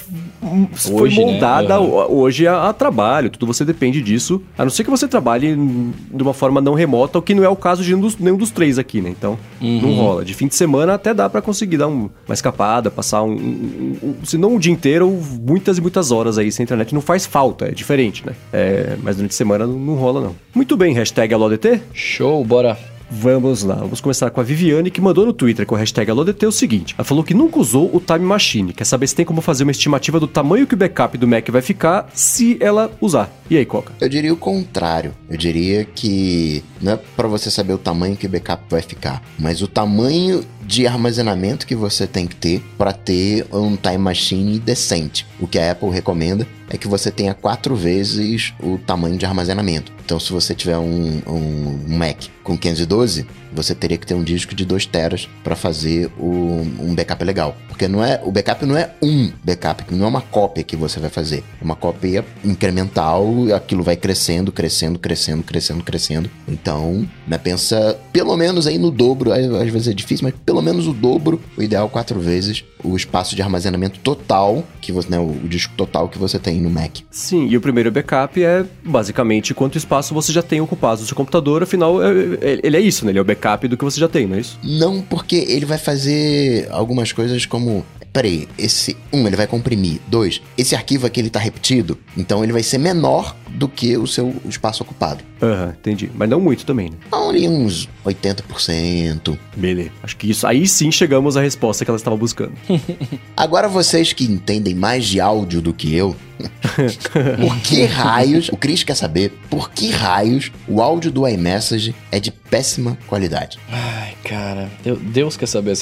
foi né? moldada né? uhum. hoje a, a, trabalho. Tudo você depende disso. A não ser que você trabalhe de uma forma não remota, o que não é o caso de nenhum dos, nenhum dos três aqui, né? Então uhum. não rola. De fim de semana até dá para conseguir dar um, uma escapada, passar um, um, um, Se não um dia inteiro, muitas e muitas horas aí sem internet. Não faz falta, é diferente, né? É, mas durante a semana não, não rola, não. Muito bem, hashtag AloDT. Show, bora Vamos lá, vamos começar com a Viviane, que mandou no Twitter com a hashtag AloDT o seguinte. Ela falou que nunca usou o Time Machine, quer saber se tem como fazer uma estimativa do tamanho que o backup do Mac vai ficar se ela usar. E aí, Coca? Eu diria o contrário. Eu diria que não é para você saber o tamanho que o backup vai ficar, mas o tamanho de armazenamento que você tem que ter para ter um time machine decente. O que a Apple recomenda é que você tenha quatro vezes o tamanho de armazenamento. Então, se você tiver um, um Mac com 512, você teria que ter um disco de 2 teras para fazer o, um backup legal. Porque não é, o backup não é um backup, não é uma cópia que você vai fazer. É uma cópia incremental, aquilo vai crescendo, crescendo, crescendo, crescendo, crescendo. Então, né, pensa pelo menos aí no dobro, às vezes é difícil, mas pelo menos o dobro, o ideal quatro vezes o espaço de armazenamento total que você, né, o disco total que você tem no Mac. Sim, e o primeiro backup é basicamente quanto espaço você já tem ocupado no seu computador, afinal é, é, ele é isso, né? Ele é o backup do que você já tem, não é isso? Não, porque ele vai fazer algumas coisas como peraí, esse um ele vai comprimir, dois, esse arquivo aqui ele tá repetido, então ele vai ser menor do que o seu espaço ocupado. Aham, uhum, entendi. Mas não muito também, né? Não, ali uns 80%. Beleza. Acho que isso aí sim chegamos à resposta que ela estava buscando. Agora vocês que entendem mais de áudio do que eu, por que raios, o Chris quer saber, por que raios o áudio do iMessage é de péssima qualidade? Ai, cara, Deus quer saber.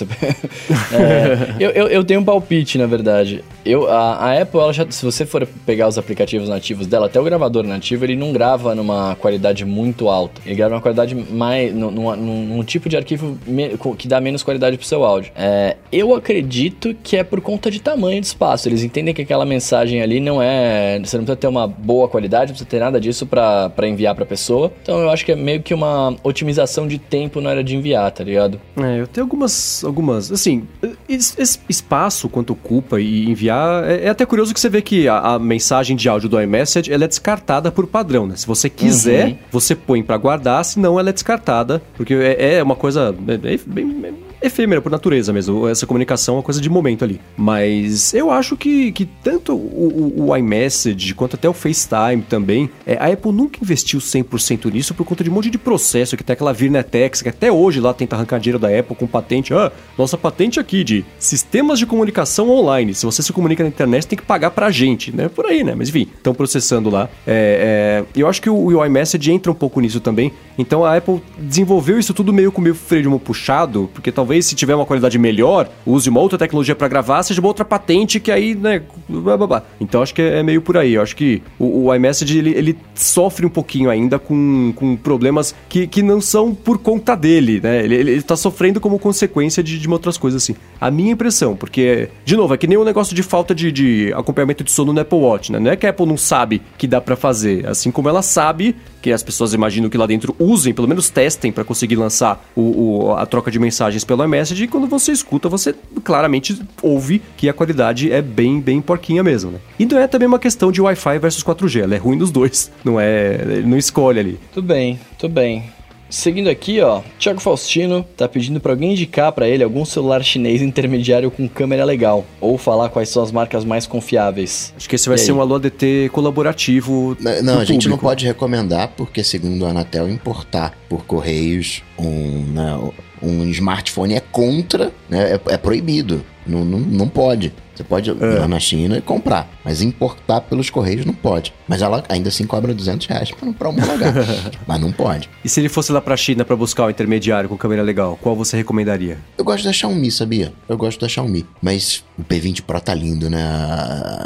é, eu, eu, eu, tenho um palpite, na verdade. Eu, a, a Apple, ela já, se você for pegar os aplicativos nativos dela, até o gravador nativo, ele não grava numa qualidade muito alta. Ele grava numa qualidade mais. num, num, num tipo de arquivo me, que dá menos qualidade pro seu áudio. É, eu acredito que é por conta de tamanho de espaço. Eles entendem que aquela mensagem ali não é é. Você não precisa ter uma boa qualidade, não precisa ter nada disso para enviar pra pessoa. Então eu acho que é meio que uma otimização de tempo na hora de enviar, tá ligado? É, eu tenho algumas. algumas assim, esse espaço quanto ocupa e enviar. É, é, até curioso que você vê que a, a, mensagem de áudio do iMessage ela é descartada por padrão, né? Se você quiser, uhum. Você põe para guardar, senão ela é descartada. Porque é, é uma coisa bem, bem, efêmera por natureza mesmo. Essa comunicação é uma coisa de momento ali. Mas eu acho que, que tanto o, o, iMessage quanto até o FaceTime também, é, a Apple nunca investiu 100% nisso por conta de um monte de processo que tem aquela Virnetex, que até hoje lá tenta arrancar dinheiro da Apple com patente. Ah, nossa patente aqui de sistemas de comunicação online. Se você se comunica na internet, tem que pagar pra gente, né? Por aí, né? Mas enfim, estão processando lá. É, é, eu acho que o, o iMessage entra um pouco nisso também. Então a Apple desenvolveu isso tudo meio com meio freio de mão puxado, porque talvez talvez se tiver uma qualidade melhor, use uma outra tecnologia para gravar, seja uma outra patente que aí, né, blá, blá, blá. Então acho que é, meio por aí. Eu acho que o, o iMessage ele, ele, sofre um pouquinho ainda com, com problemas que, que não são por conta dele, né? Ele, ele tá sofrendo como consequência de, de outras coisas assim. A minha impressão, porque, de novo, é que nem um negócio de falta de, de acompanhamento de sono no Apple Watch, né? Não é que a Apple não sabe que dá para fazer, assim como ela sabe que as pessoas imaginam que lá dentro usem, pelo menos testem para conseguir lançar o, o, a troca de mensagens pelo iMessage e quando você escuta, você claramente ouve que a qualidade é bem, bem porquinha mesmo, né? E não é também uma questão de Wi-Fi versus 4G, ela é ruim dos dois, não é, ele não escolhe ali. Tudo bem, tudo bem. Seguindo aqui, ó, Thiago Faustino tá pedindo para alguém indicar para ele algum celular chinês intermediário com câmera legal, ou falar quais são as marcas mais confiáveis. Acho que esse vai e ser aí? um Alô ADT colaborativo. Não, não a gente público. não pode recomendar, porque segundo a Anatel, importar por correios um, né, um smartphone é contra, né, é, é proibido. Não, não, não pode. Você pode ir é. lá na China e comprar, mas importar pelos correios não pode. Mas ela ainda assim cobra 200 reais pra homologar. mas não pode. E se ele fosse lá pra China para buscar o um intermediário com câmera legal, qual você recomendaria? Eu gosto da Xiaomi, sabia? Eu gosto da Xiaomi. Mas o P20 Pro tá lindo, né?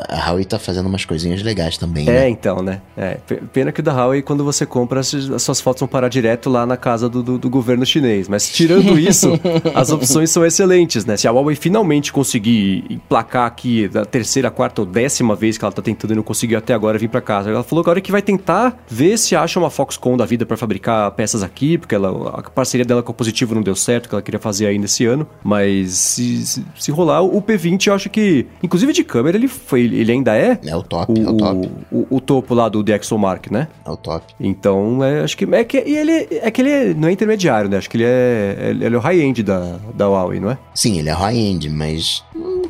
A Huawei tá fazendo umas coisinhas legais também. É, né? então, né? É, pena que o da Huawei, quando você compra, as suas fotos vão parar direto lá na casa do, do, do governo chinês. Mas tirando isso, as opções são excelentes, né? Se a Huawei finalmente conseguir emplacar aqui da terceira, quarta ou décima vez que ela tá tentando e não conseguiu até agora vir para casa. Ela falou agora que vai tentar ver se acha uma Foxconn da vida para fabricar peças aqui, porque ela, a parceria dela com o Positivo não deu certo, que ela queria fazer ainda esse ano. Mas se, se, se rolar, o P20 eu acho que, inclusive de câmera, ele foi, ele ainda é. É o top, o, é o top. O, o, o topo lá do DxOMark, né? É o top. Então, é, acho que é que e ele é que ele não é intermediário, né? Acho que ele é ele é o high-end da, da Huawei, não é? Sim, ele é high-end, mas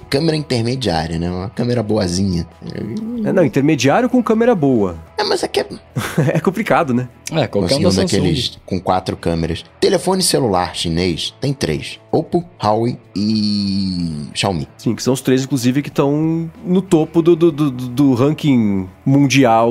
câmera intermediária, né? Uma câmera boazinha. É, não, intermediário com câmera boa. É, mas aqui é é complicado, né? É, qualquer um da um daqueles com quatro câmeras. Telefone celular chinês tem três: Oppo, Huawei e Xiaomi. Sim, que são os três, inclusive, que estão no topo do, do, do, do ranking mundial,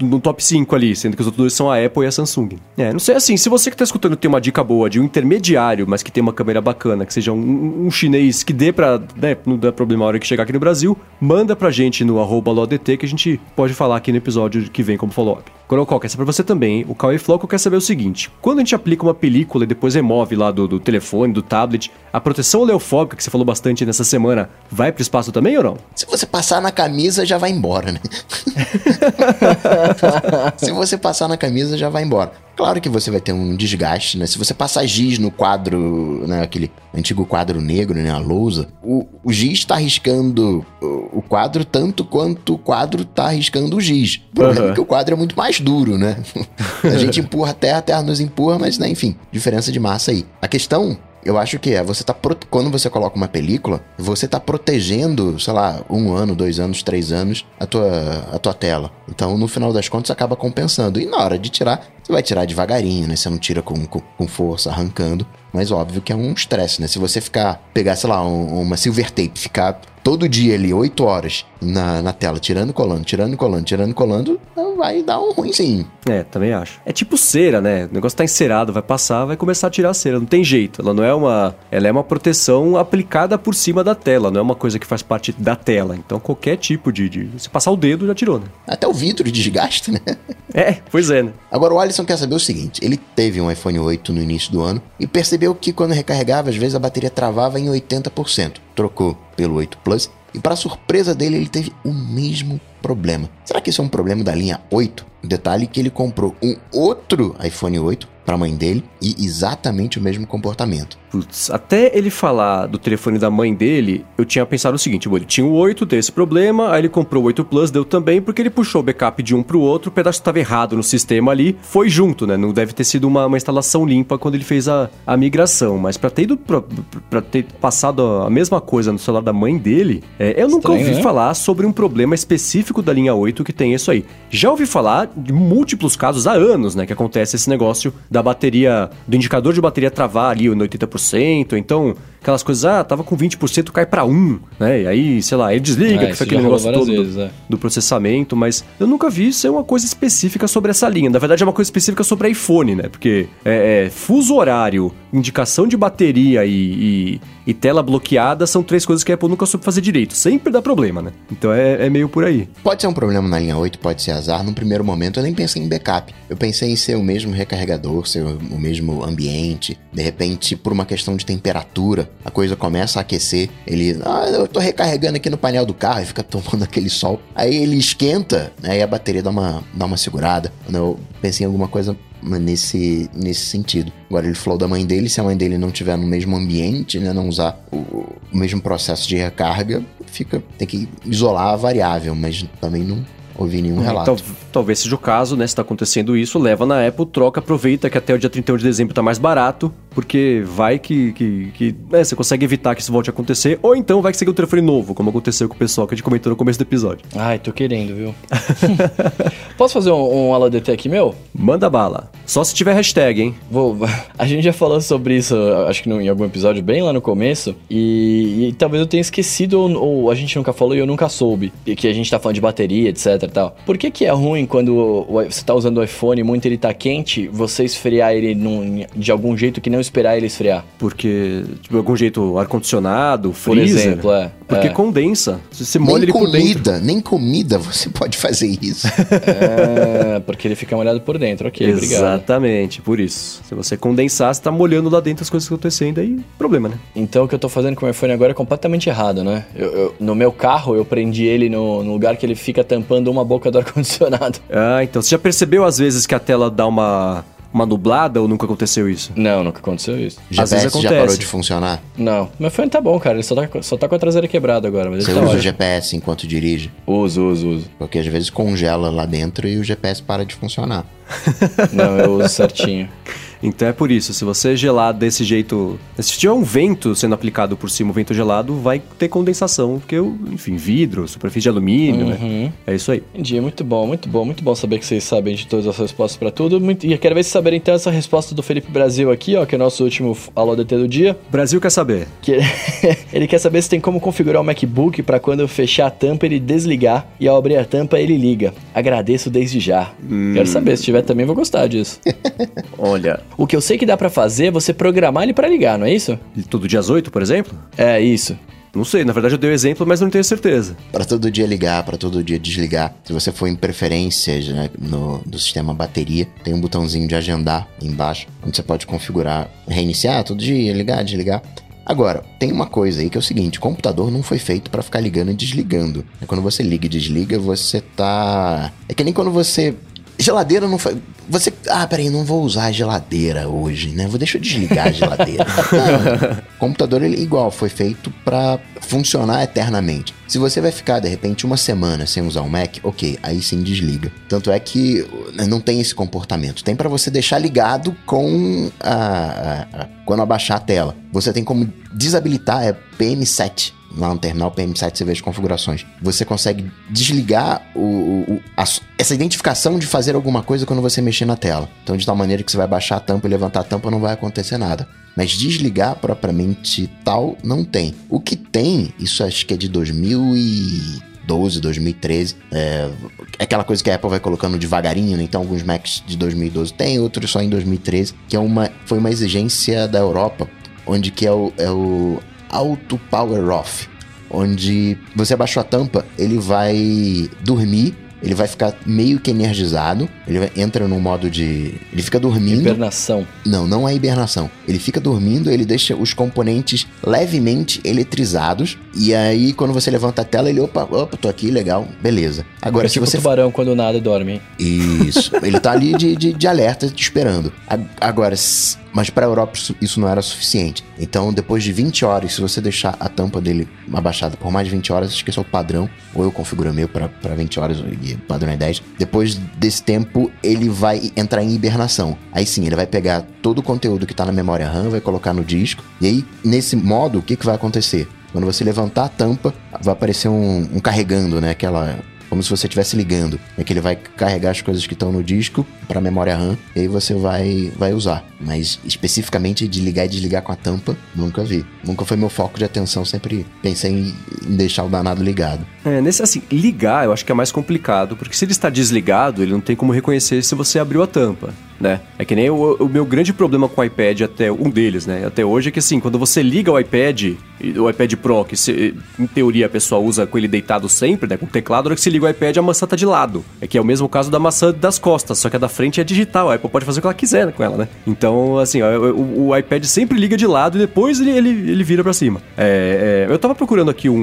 no, top 5 ali, sendo que os outros dois são a Apple e a Samsung. É, não sei, assim, se você que tá escutando tem uma dica boa de um intermediário, mas que tem uma câmera bacana, que seja um, um chinês que dê pra, né, não dá problema a hora que chegar aqui no Brasil, manda pra gente no arroba LODT que a gente pode falar aqui no episódio que vem como follow-up. Colococa, essa é pra você também. O Cauê Floco quer saber o seguinte: quando a gente aplica uma película e depois remove lá do, do telefone, do tablet, a proteção oleofóbica, que você falou bastante nessa semana, vai pro espaço também ou não? Se você passar na camisa, já vai embora, né? Se você passar na camisa, já vai embora. Claro que você vai ter um desgaste, né? Se você passar giz no quadro, né? Aquele antigo quadro negro, né? A lousa, o, o giz tá riscando o, o quadro tanto quanto o quadro tá riscando o giz. O problema Aham. é que o quadro é muito mais duro, né? a gente empurra a terra, a terra nos empurra, mas, né? Enfim, diferença de massa aí. A questão eu acho que é, você tá. Quando você coloca uma película, você tá protegendo, sei lá, um ano, dois anos, três anos, a tua, a tua tela. Então, no final das contas, acaba compensando. E na hora de tirar, você vai tirar devagarinho, né? Você não tira com, com, com força, arrancando. Mas óbvio que é um estresse, né? Se você ficar, pegar, sei lá, um- uma silver tape, ficar todo dia ali, oito horas na, na tela, tirando e colando, tirando e colando, tirando e colando, vai dar um ruimzinho. É, também acho. É tipo cera, né? O negócio tá encerado, vai passar, vai começar a tirar a cera. Não tem jeito. Ela não é uma. Ela é uma proteção aplicada por cima da tela, não é uma coisa que faz parte da tela. Então qualquer tipo de. de... Se passar o dedo, já tirou, né? Até o vidro desgasta, né? É, pois é, né? Agora o Alisson quer saber o seguinte: ele teve um iPhone 8 no início do ano e percebeu que quando recarregava, às vezes a bateria travava em 80%. Trocou pelo 8 Plus e, para surpresa dele, ele teve o mesmo problema. Será que isso é um problema da linha 8? Detalhe que ele comprou um outro iPhone 8 para a mãe dele e exatamente o mesmo comportamento. Putz, até ele falar do telefone da mãe dele, eu tinha pensado o seguinte: bom, ele tinha o 8, deu esse problema, aí ele comprou o 8 Plus, deu também, porque ele puxou o backup de um pro outro, o pedaço estava errado no sistema ali, foi junto, né? Não deve ter sido uma, uma instalação limpa quando ele fez a, a migração. Mas pra ter ido pra, pra ter passado a mesma coisa no celular da mãe dele, é, eu nunca Estranho, ouvi né? falar sobre um problema específico da linha 8 que tem isso aí. Já ouvi falar de múltiplos casos há anos, né? Que acontece esse negócio da bateria, do indicador de bateria travar ali no 80%, ou então aquelas coisas, ah, tava com 20%, cai pra 1, né? E aí, sei lá, ele desliga, É, que isso foi aquele negócio todo do- vezes, é. do processamento, mas eu nunca vi ser uma coisa específica sobre essa linha. Na verdade, é uma coisa específica sobre iPhone, né? Porque é, é, fuso horário, indicação de bateria e, e- e tela bloqueada são três coisas que a Apple nunca soube fazer direito. Sempre dá problema, né? Então é, é meio por aí. Pode ser um problema na linha 8, pode ser azar. No primeiro momento eu nem pensei em backup. Eu pensei em ser o mesmo recarregador, ser o mesmo ambiente. De repente, por uma questão de temperatura, a coisa começa a aquecer. Ele, ah, eu tô recarregando aqui no painel do carro e fica tomando aquele sol. Aí ele esquenta, aí a bateria dá uma, dá uma segurada. Eu pensei em alguma coisa nesse, nesse sentido. Agora ele falou da mãe dele, se a mãe dele não tiver no mesmo ambiente, né, não usar o, o mesmo processo de recarga, fica tem que isolar a variável, mas também não ouvi nenhum relato. Então, talvez seja o caso, né? Se tá acontecendo isso, leva na Apple, troca, aproveita que até o dia 31 de dezembro tá mais barato, porque vai que, que, que né, você consegue evitar que isso volte a acontecer, ou então vai que você um telefone novo, como aconteceu com o pessoal que a gente comentou no começo do episódio. Ai, tô querendo, viu? Posso fazer um, um AlaDT aqui, meu? Manda bala. Só se tiver hashtag, hein? Vou, a gente já falou sobre isso, acho que no- em algum episódio bem lá no começo, e, e talvez eu tenha esquecido, ou, ou a gente nunca falou e eu nunca soube, e que a gente tá falando de bateria, etc tal. Por que que é ruim quando você tá usando o iPhone e muito ele tá quente, você esfriar ele num- de algum jeito que não esperar ele esfriar? Porque, de algum jeito, ar-condicionado, Por exemplo, é. Porque é. condensa. Você molha nem ele por dentro. comida, nem comida você pode fazer isso. É, porque ele fica molhado por dentro, ok, obrigado. Exatamente, por isso. Se você condensar, você tá molhando lá dentro as coisas acontecendo, aí problema, né? Então o que eu tô fazendo com o iPhone agora é completamente errado, né? Eu- eu- no meu carro, eu prendi ele no, no lugar que ele fica tampando uma boca do ar-condicionado. Ah, então você já percebeu às vezes que a tela dá uma, uma nublada ou nunca aconteceu isso? Não, nunca aconteceu isso. Às vezes GPS já acontece. parou de funcionar? Não, meu iPhone tá bom, cara. Ele só tá, só tá com a traseira quebrada agora, mas Você ele tá usa o ótimo. GPS enquanto dirige? Uso, uso, uso. Porque às vezes congela lá dentro e o GPS para de funcionar. Não, eu uso certinho. Então é por isso, se você gelar desse jeito. Se tiver um vento sendo aplicado por cima, um vento gelado, vai ter condensação, porque, enfim, vidro, superfície de alumínio, né? Uhum. né? É isso aí. Entendi, muito bom, muito bom, muito bom saber que vocês sabem de todas as respostas para tudo. Muito... E quero ver se saberem então essa resposta do Felipe Brasil aqui, ó, que é o nosso último Alô DT do dia. Brasil quer saber. Que... ele quer saber se tem como configurar o MacBook para quando eu fechar a tampa ele desligar e ao abrir a tampa ele liga. Agradeço desde já. Hum. Quero saber, se tiver também vou gostar disso. Olha. O que eu sei que dá para fazer é você programar ele para ligar, não é isso? Todo dia às 8, por exemplo? É, isso. Não sei, na verdade eu dei o um exemplo, mas não tenho certeza. Para todo dia ligar, para todo dia desligar. Se você for em preferências né, no, do sistema bateria, tem um botãozinho de agendar embaixo, onde você pode configurar, reiniciar todo dia, ligar, desligar. Agora, tem uma coisa aí que é o seguinte: o computador não foi feito para ficar ligando e desligando. Quando você liga e desliga, você tá. É que nem quando você Geladeira não foi. Você. Ah, peraí, não vou usar a geladeira hoje, né? Vou deixa eu desligar a geladeira. não. computador ele igual, foi feito para funcionar eternamente. Se você vai ficar de repente uma semana sem usar o Mac, ok, aí sim desliga. Tanto é que né, não tem esse comportamento. Tem para você deixar ligado com a, a, a, quando abaixar a tela. Você tem como desabilitar é PM7 lá no terminal PM7 você vê as configurações. Você consegue desligar o, o a, essa identificação de fazer alguma coisa quando você mexer na tela. Então, de tal maneira que você vai baixar a tampa e levantar a tampa, não vai acontecer nada. Mas desligar propriamente tal, não tem. O que tem, isso acho que é de 2012, 2013. É, é aquela coisa que a Apple vai colocando devagarinho, né? Então alguns Macs de 2012 tem, outros só em 2013, que é uma, foi uma exigência da Europa, onde que é o, é o Auto Power Off, onde você abaixou a tampa, ele vai dormir ele vai ficar meio que energizado, ele vai, entra no modo de. Ele fica dormindo. Hibernação. Não, não é hibernação. Ele fica dormindo, ele deixa os componentes levemente eletrizados, e aí quando você levanta a tela, ele, opa, opa, tô aqui, legal, beleza. Agora, é se tipo você. tubarão quando nada dorme. Isso. ele tá ali de, de, de alerta, te esperando. Agora, mas para a Europa isso, não era suficiente. Então, depois de 20 horas, se você deixar a tampa dele abaixada por mais de 20 horas, esse é o padrão, ou eu configuro meu para 20 horas, e o padrão é 10. Depois desse tempo, ele vai entrar em hibernação. Aí sim, ele vai pegar todo o conteúdo que está na memória RAM, vai colocar no disco, e aí, nesse modo, o que, que vai acontecer? Quando você levantar a tampa, vai aparecer um, um carregando, né? Aquela como se você estivesse ligando. É que ele vai carregar as coisas que estão no disco para memória RAM e aí você vai, vai usar. Mas especificamente de ligar e desligar com a tampa, nunca vi. Nunca foi meu foco de atenção, sempre pensei em, em deixar o danado ligado. É, nesse assim, ligar eu acho que é mais complicado, porque se ele está desligado, ele não tem como reconhecer se você abriu a tampa né? É que nem o, o, meu grande problema com o iPad, até um deles, né? Até hoje, é que assim, quando você liga o iPad, o iPad Pro, que se, em teoria a pessoa usa com ele deitado sempre, né? Com o teclado, na hora que você liga o iPad, a maçã tá de lado. É que é o mesmo caso da maçã das costas, só que a da frente é digital. A Apple pode fazer o que ela quiser com ela, né? Então, assim, o, o, o iPad sempre liga de lado e depois ele, ele, ele vira para cima. É, é, eu tava procurando aqui um.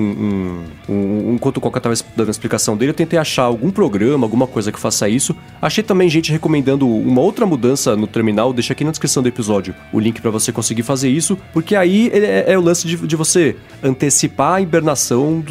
um, um enquanto o Coca tava dando a explicação dele, eu tentei achar algum programa, alguma coisa que faça isso. Achei também gente recomendando uma outra outra mudança no terminal, deixa aqui na descrição do episódio o link para você conseguir fazer isso, porque aí é, é o lance de, de, você antecipar a hibernação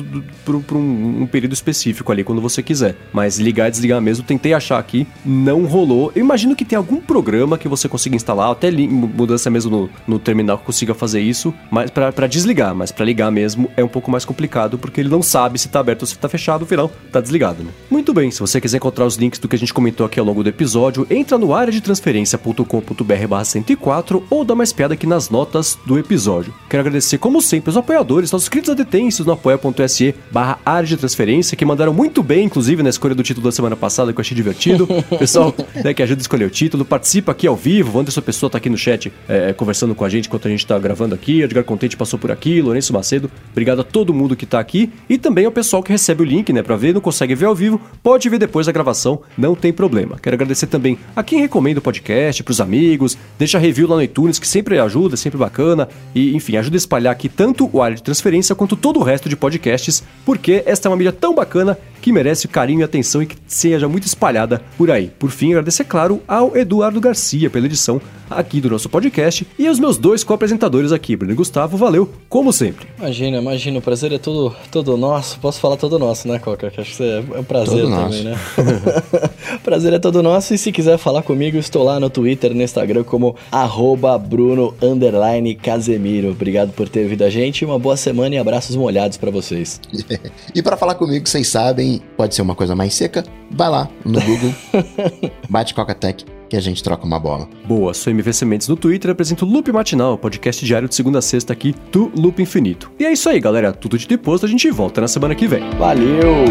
para um, um, período específico ali, quando você quiser. Mas ligar e desligar mesmo, tentei achar aqui, não rolou. Eu imagino que tem algum programa que você consiga instalar, até mudança mesmo no, no terminal que consiga fazer isso, mas para desligar, mas para ligar mesmo é um pouco mais complicado, porque ele não sabe se tá aberto ou se tá fechado, no final tá desligado, né? Muito bem, se você quiser encontrar os links do que a gente comentou aqui ao longo do episódio, entra no área de transferência.com.br 104 ou dá uma espiada aqui nas notas do episódio. Quero agradecer, como sempre, os apoiadores, nossos queridos adetêncios no apoia.se barra área de transferência, que mandaram muito bem, inclusive, na escolha do título da semana passada, que eu achei divertido. Pessoal né, que ajuda a escolher o título, participa aqui ao vivo, o Anderson Pessoa tá aqui no chat é, conversando com a gente enquanto a gente tá gravando aqui, Edgar Contente passou por aqui, Lourenço Macedo, obrigado a todo mundo que tá aqui e também ao pessoal que recebe o link, né, pra ver, não consegue ver ao vivo, pode ver depois da gravação, não tem problema. Quero agradecer também a quem recomenda recomenda o podcast pros amigos, deixa review lá no iTunes, que sempre ajuda, sempre bacana. E, enfim, ajuda a espalhar aqui tanto o área de transferência quanto todo o resto de podcasts, porque esta é uma mídia tão bacana que merece carinho e atenção e que seja muito espalhada por aí. Por fim, agradecer, claro, ao Eduardo Garcia pela edição aqui do nosso podcast e aos meus dois co-apresentadores aqui, Bruno e Gustavo. Valeu, como sempre. Imagina, imagina, o prazer é todo, todo nosso. Posso falar todo nosso, né, Coca? Que acho que é um prazer Todo também, nosso. né? o prazer é todo nosso. E se quiser falar comigo, estou lá no Twitter e no Instagram como arroba Bruno underline Casemiro. Obrigado por ter ouvido a gente. Uma boa semana e abraços molhados pra vocês. E pra falar comigo, vocês sabem, pode ser uma coisa mais seca, vai lá no Google, bate Coca-Tech que a gente troca uma bola. Boa, sou MVC Mendes no Twitter apresento o Loop Matinal, podcast diário de segunda a sexta aqui do Loop Infinito. E é isso aí, galera. Tudo de depois, a gente volta na semana que vem. Valeu!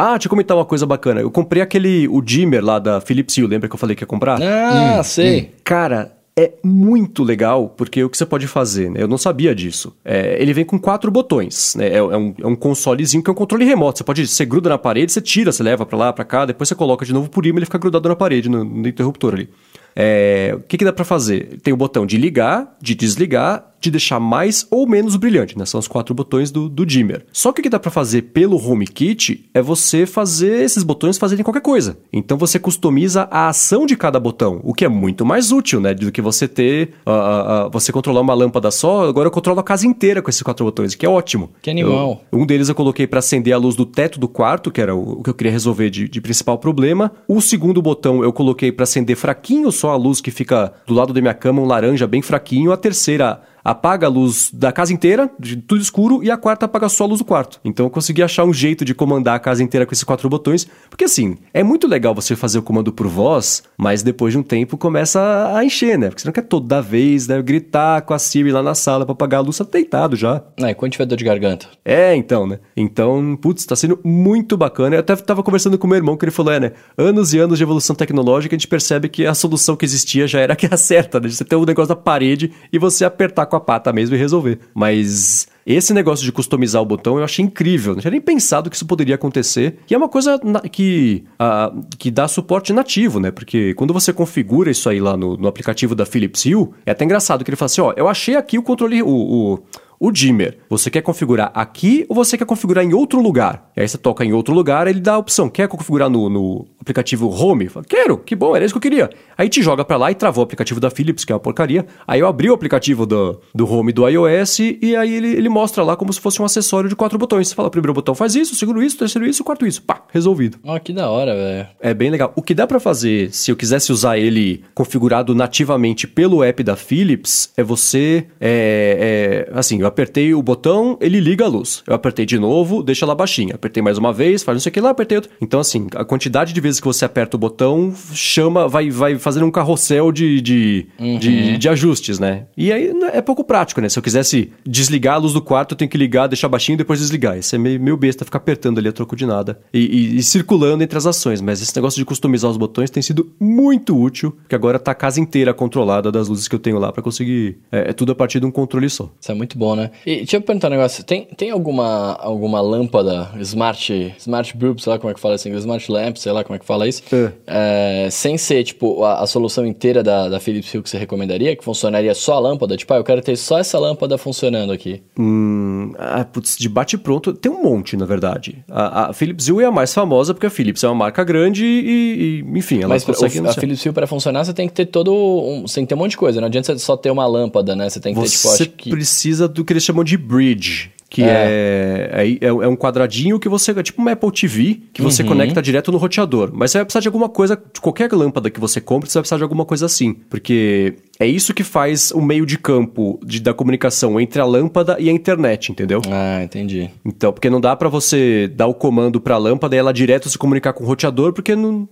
Ah, deixa eu comentar uma coisa bacana. Eu comprei aquele, o dimmer lá da Philips Hue, lembra que eu falei que ia comprar? Ah, sei. Cara, é muito legal, porque o que você pode fazer, né? Eu não sabia disso. É, ele vem com quatro botões, né? É, é um, é um consolezinho que é um controle remoto. Você pode, você gruda na parede, você tira, você leva pra lá, pra cá, depois você coloca de novo por imã, ele fica grudado na parede, no, no interruptor ali. É, o que, que dá pra fazer? Tem o botão de ligar, de desligar, de deixar mais ou menos brilhante, né? São os quatro botões do, do dimmer. Só que o que dá pra fazer pelo HomeKit é você fazer esses botões fazerem qualquer coisa. Então você customiza a ação de cada botão, o que é muito mais útil, né? Do que você ter, ah, ah, você controlar uma lâmpada só. Agora eu controlo a casa inteira com esses quatro botões, o que é ótimo. Que animal. Eu- um deles eu coloquei pra acender a luz do teto do quarto, que era o, o que eu queria resolver de, de principal problema. O segundo botão eu coloquei pra acender fraquinho só a luz que fica do lado da minha cama, um laranja bem fraquinho. A terceira apaga a luz da casa inteira, de tudo escuro, e a quarta apaga só a luz do quarto. Então eu consegui achar um jeito de comandar a casa inteira com esses quatro botões, porque assim, é muito legal você fazer o comando por voz, mas depois de um tempo começa a encher, né? Porque você não quer toda vez, né, gritar com a Siri lá na sala pra apagar a luz, tá deitado já. É, quando tiver dor de garganta. É, então, né? Então, putz, tá sendo muito bacana. Eu até tava conversando com meu irmão que ele falou: é, né? Anos e anos de evolução tecnológica, a gente percebe que a solução que existia já era que a certa, né? Você ter o negócio da parede e você apertar com a pata mesmo e resolver. Mas. Esse negócio de customizar o botão eu achei incrível. Não tinha nem pensado que isso poderia acontecer. E é uma coisa que, ah, que dá suporte nativo, né? Porque quando você configura isso aí lá no, no aplicativo da Philips Hue, é até engraçado que ele fala assim: ó, eu achei aqui o controle, o, o, o dimmer. Você quer configurar aqui ou você quer configurar em outro lugar? E aí você toca em outro lugar, ele dá a opção: quer configurar no, no aplicativo Home? Fala, Quero, que bom, era isso que eu queria. Aí te joga pra lá e travou o aplicativo da Philips, que é uma porcaria. Aí eu abri o aplicativo do, do Home do iOS e aí ele, ele mostra lá como se fosse um acessório de quatro botões. Você fala: primeiro botão faz isso, segundo isso, terceiro isso, quarto isso. Pá, resolvido. Ó, que da hora, velho. É bem legal. O que dá pra fazer, se eu quisesse usar ele configurado nativamente pelo app da Philips, é você. É, é, assim, eu apertei o botão, ele liga a luz. Eu apertei de novo, deixa ela baixinha. Apertei mais uma vez, faz não sei o que lá, apertei outro. Então, assim, a quantidade de vezes que você aperta o botão chama, vai, vai fazendo um carrossel de, de, de, de ajustes, né? E aí é pouco prático, né? Se eu quisesse desligar a luz do quarto, eu tenho que ligar, deixar baixinho e depois desligar. Isso é meio, meio besta ficar apertando ali a troco de nada e, e- e circulando entre as ações. Mas esse negócio de customizar os botões tem sido muito útil, porque agora tá a casa inteira controlada das luzes que eu tenho lá pra conseguir. É, é tudo a partir de um controle só. Isso é muito bom, né? E deixa eu perguntar um negócio. Tem, tem alguma, alguma lâmpada smart, smart bulb, sei lá como é que fala assim, smart lamp, sei lá como é que fala isso, é, sem ser, tipo, a, a solução inteira da, da Philips Hue que você recomendaria, que funcionaria só a lâmpada? Tipo, ah, eu quero ter só essa lâmpada funcionando aqui. Hum, ah, putz, de bate-pronto, tem um monte, na verdade. A, a Philips Hue é a mais famosa porque a Philips é uma marca grande e, e, enfim, ela Mas consegue... o, a. Philips Hue para funcionar, você tem que ter todo um, você tem que ter um monte de coisa. Não adianta você só ter uma lâmpada, né? Você tem que ter, tipo, Você acho que... precisa do que eles chamam de bridge. Que é. É, é, é um quadradinho que você. É tipo uma Apple TV que Uhum. você conecta direto no roteador. Mas você vai precisar de alguma coisa. De qualquer lâmpada que você compre, você vai precisar de alguma coisa assim. Porque é isso que faz o meio de campo de, da comunicação entre a lâmpada e a internet, entendeu? Ah, entendi. Então, porque não dá pra você dar o comando pra lâmpada e ela direto se comunicar com o roteador, porque não,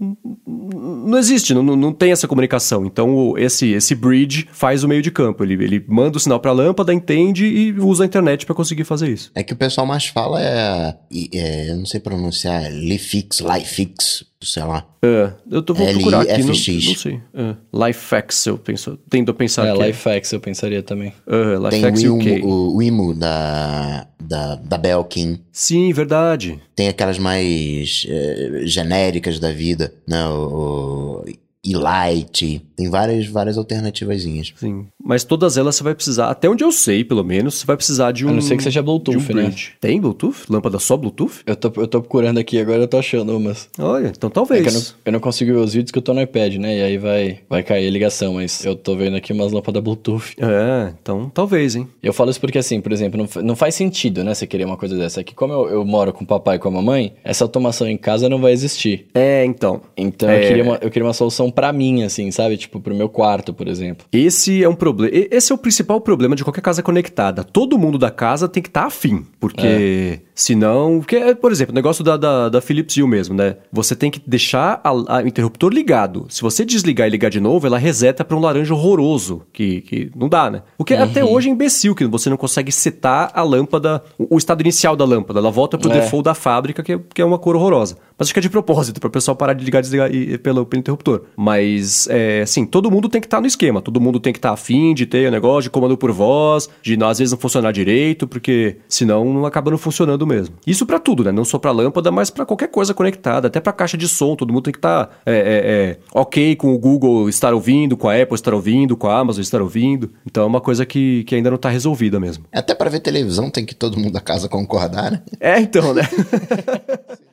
não existe, não, não tem essa comunicação. Então, esse, esse bridge faz o meio de campo. Ele, ele manda o sinal pra lâmpada, entende e usa a internet pra conseguir fazer fazer isso. É que o pessoal mais fala é. é eu não sei pronunciar. Lifix, Lifix, sei lá. É, eu tô, vou procurar aqui, não, não sei. É. Lifex, eu penso, tendo a pensar É, que Lifex eu pensaria também. é. Uh, Tem Lifex o UK. Wimo, o Wimo da, da, da Belkin. Sim, verdade. Tem aquelas mais eh, genéricas da vida, né? O, o Elite. Tem várias, várias alternativazinhas. Sim. Mas todas elas você vai precisar, até onde eu sei, pelo menos, você vai precisar de um. A não ser que seja Bluetooth, um né? Tem Bluetooth? Lâmpada só Bluetooth? Eu tô, eu tô procurando aqui, agora eu tô achando umas. Olha, então É talvez. que eu não, eu não consigo ver os vídeos que eu tô no iPad, né? E aí vai, vai cair a ligação, mas eu tô vendo aqui umas lâmpadas Bluetooth. É, então talvez, hein? Eu falo isso porque, assim, por exemplo, não, não faz sentido, né, você querer uma coisa dessa. É que como eu, eu moro com o papai e com a mamãe, essa automação em casa não vai existir. É, então. Então É. eu, queria uma, eu queria uma solução pra mim, assim, sabe? Tipo, pro meu quarto, por exemplo. Esse é um problema. Esse é o principal problema de qualquer casa conectada. Todo mundo da casa tem que estar afim. Porque senão. Porque, é, por exemplo, o negócio da, da, da Philips Hue mesmo, né? Você tem que deixar o interruptor ligado. Se você desligar e ligar de novo, ela reseta para um laranja horroroso. Que, que não dá, né? O que até hoje é imbecil, que você não consegue setar a lâmpada, o, o estado inicial da lâmpada. Ela volta pro É. default da fábrica, que é, que é uma cor horrorosa. Mas acho que é de propósito, para o pessoal parar de ligar e desligar e- pelo, pelo interruptor. Mas, é, assim, todo mundo tem que estar no esquema. Todo mundo tem que estar afim de ter o negócio de comando por voz, de às vezes não funcionar direito, porque senão não acaba não funcionando mesmo. Isso para tudo, né? Não só para lâmpada, mas para qualquer coisa conectada, até para caixa de som. Todo mundo tem que estar é, é, é, ok com o Google estar ouvindo, com a Apple estar ouvindo, com a Amazon estar ouvindo. Então é uma coisa que, que ainda não tá resolvida mesmo. Até pra ver televisão tem que todo mundo da casa concordar, né? É, então, né?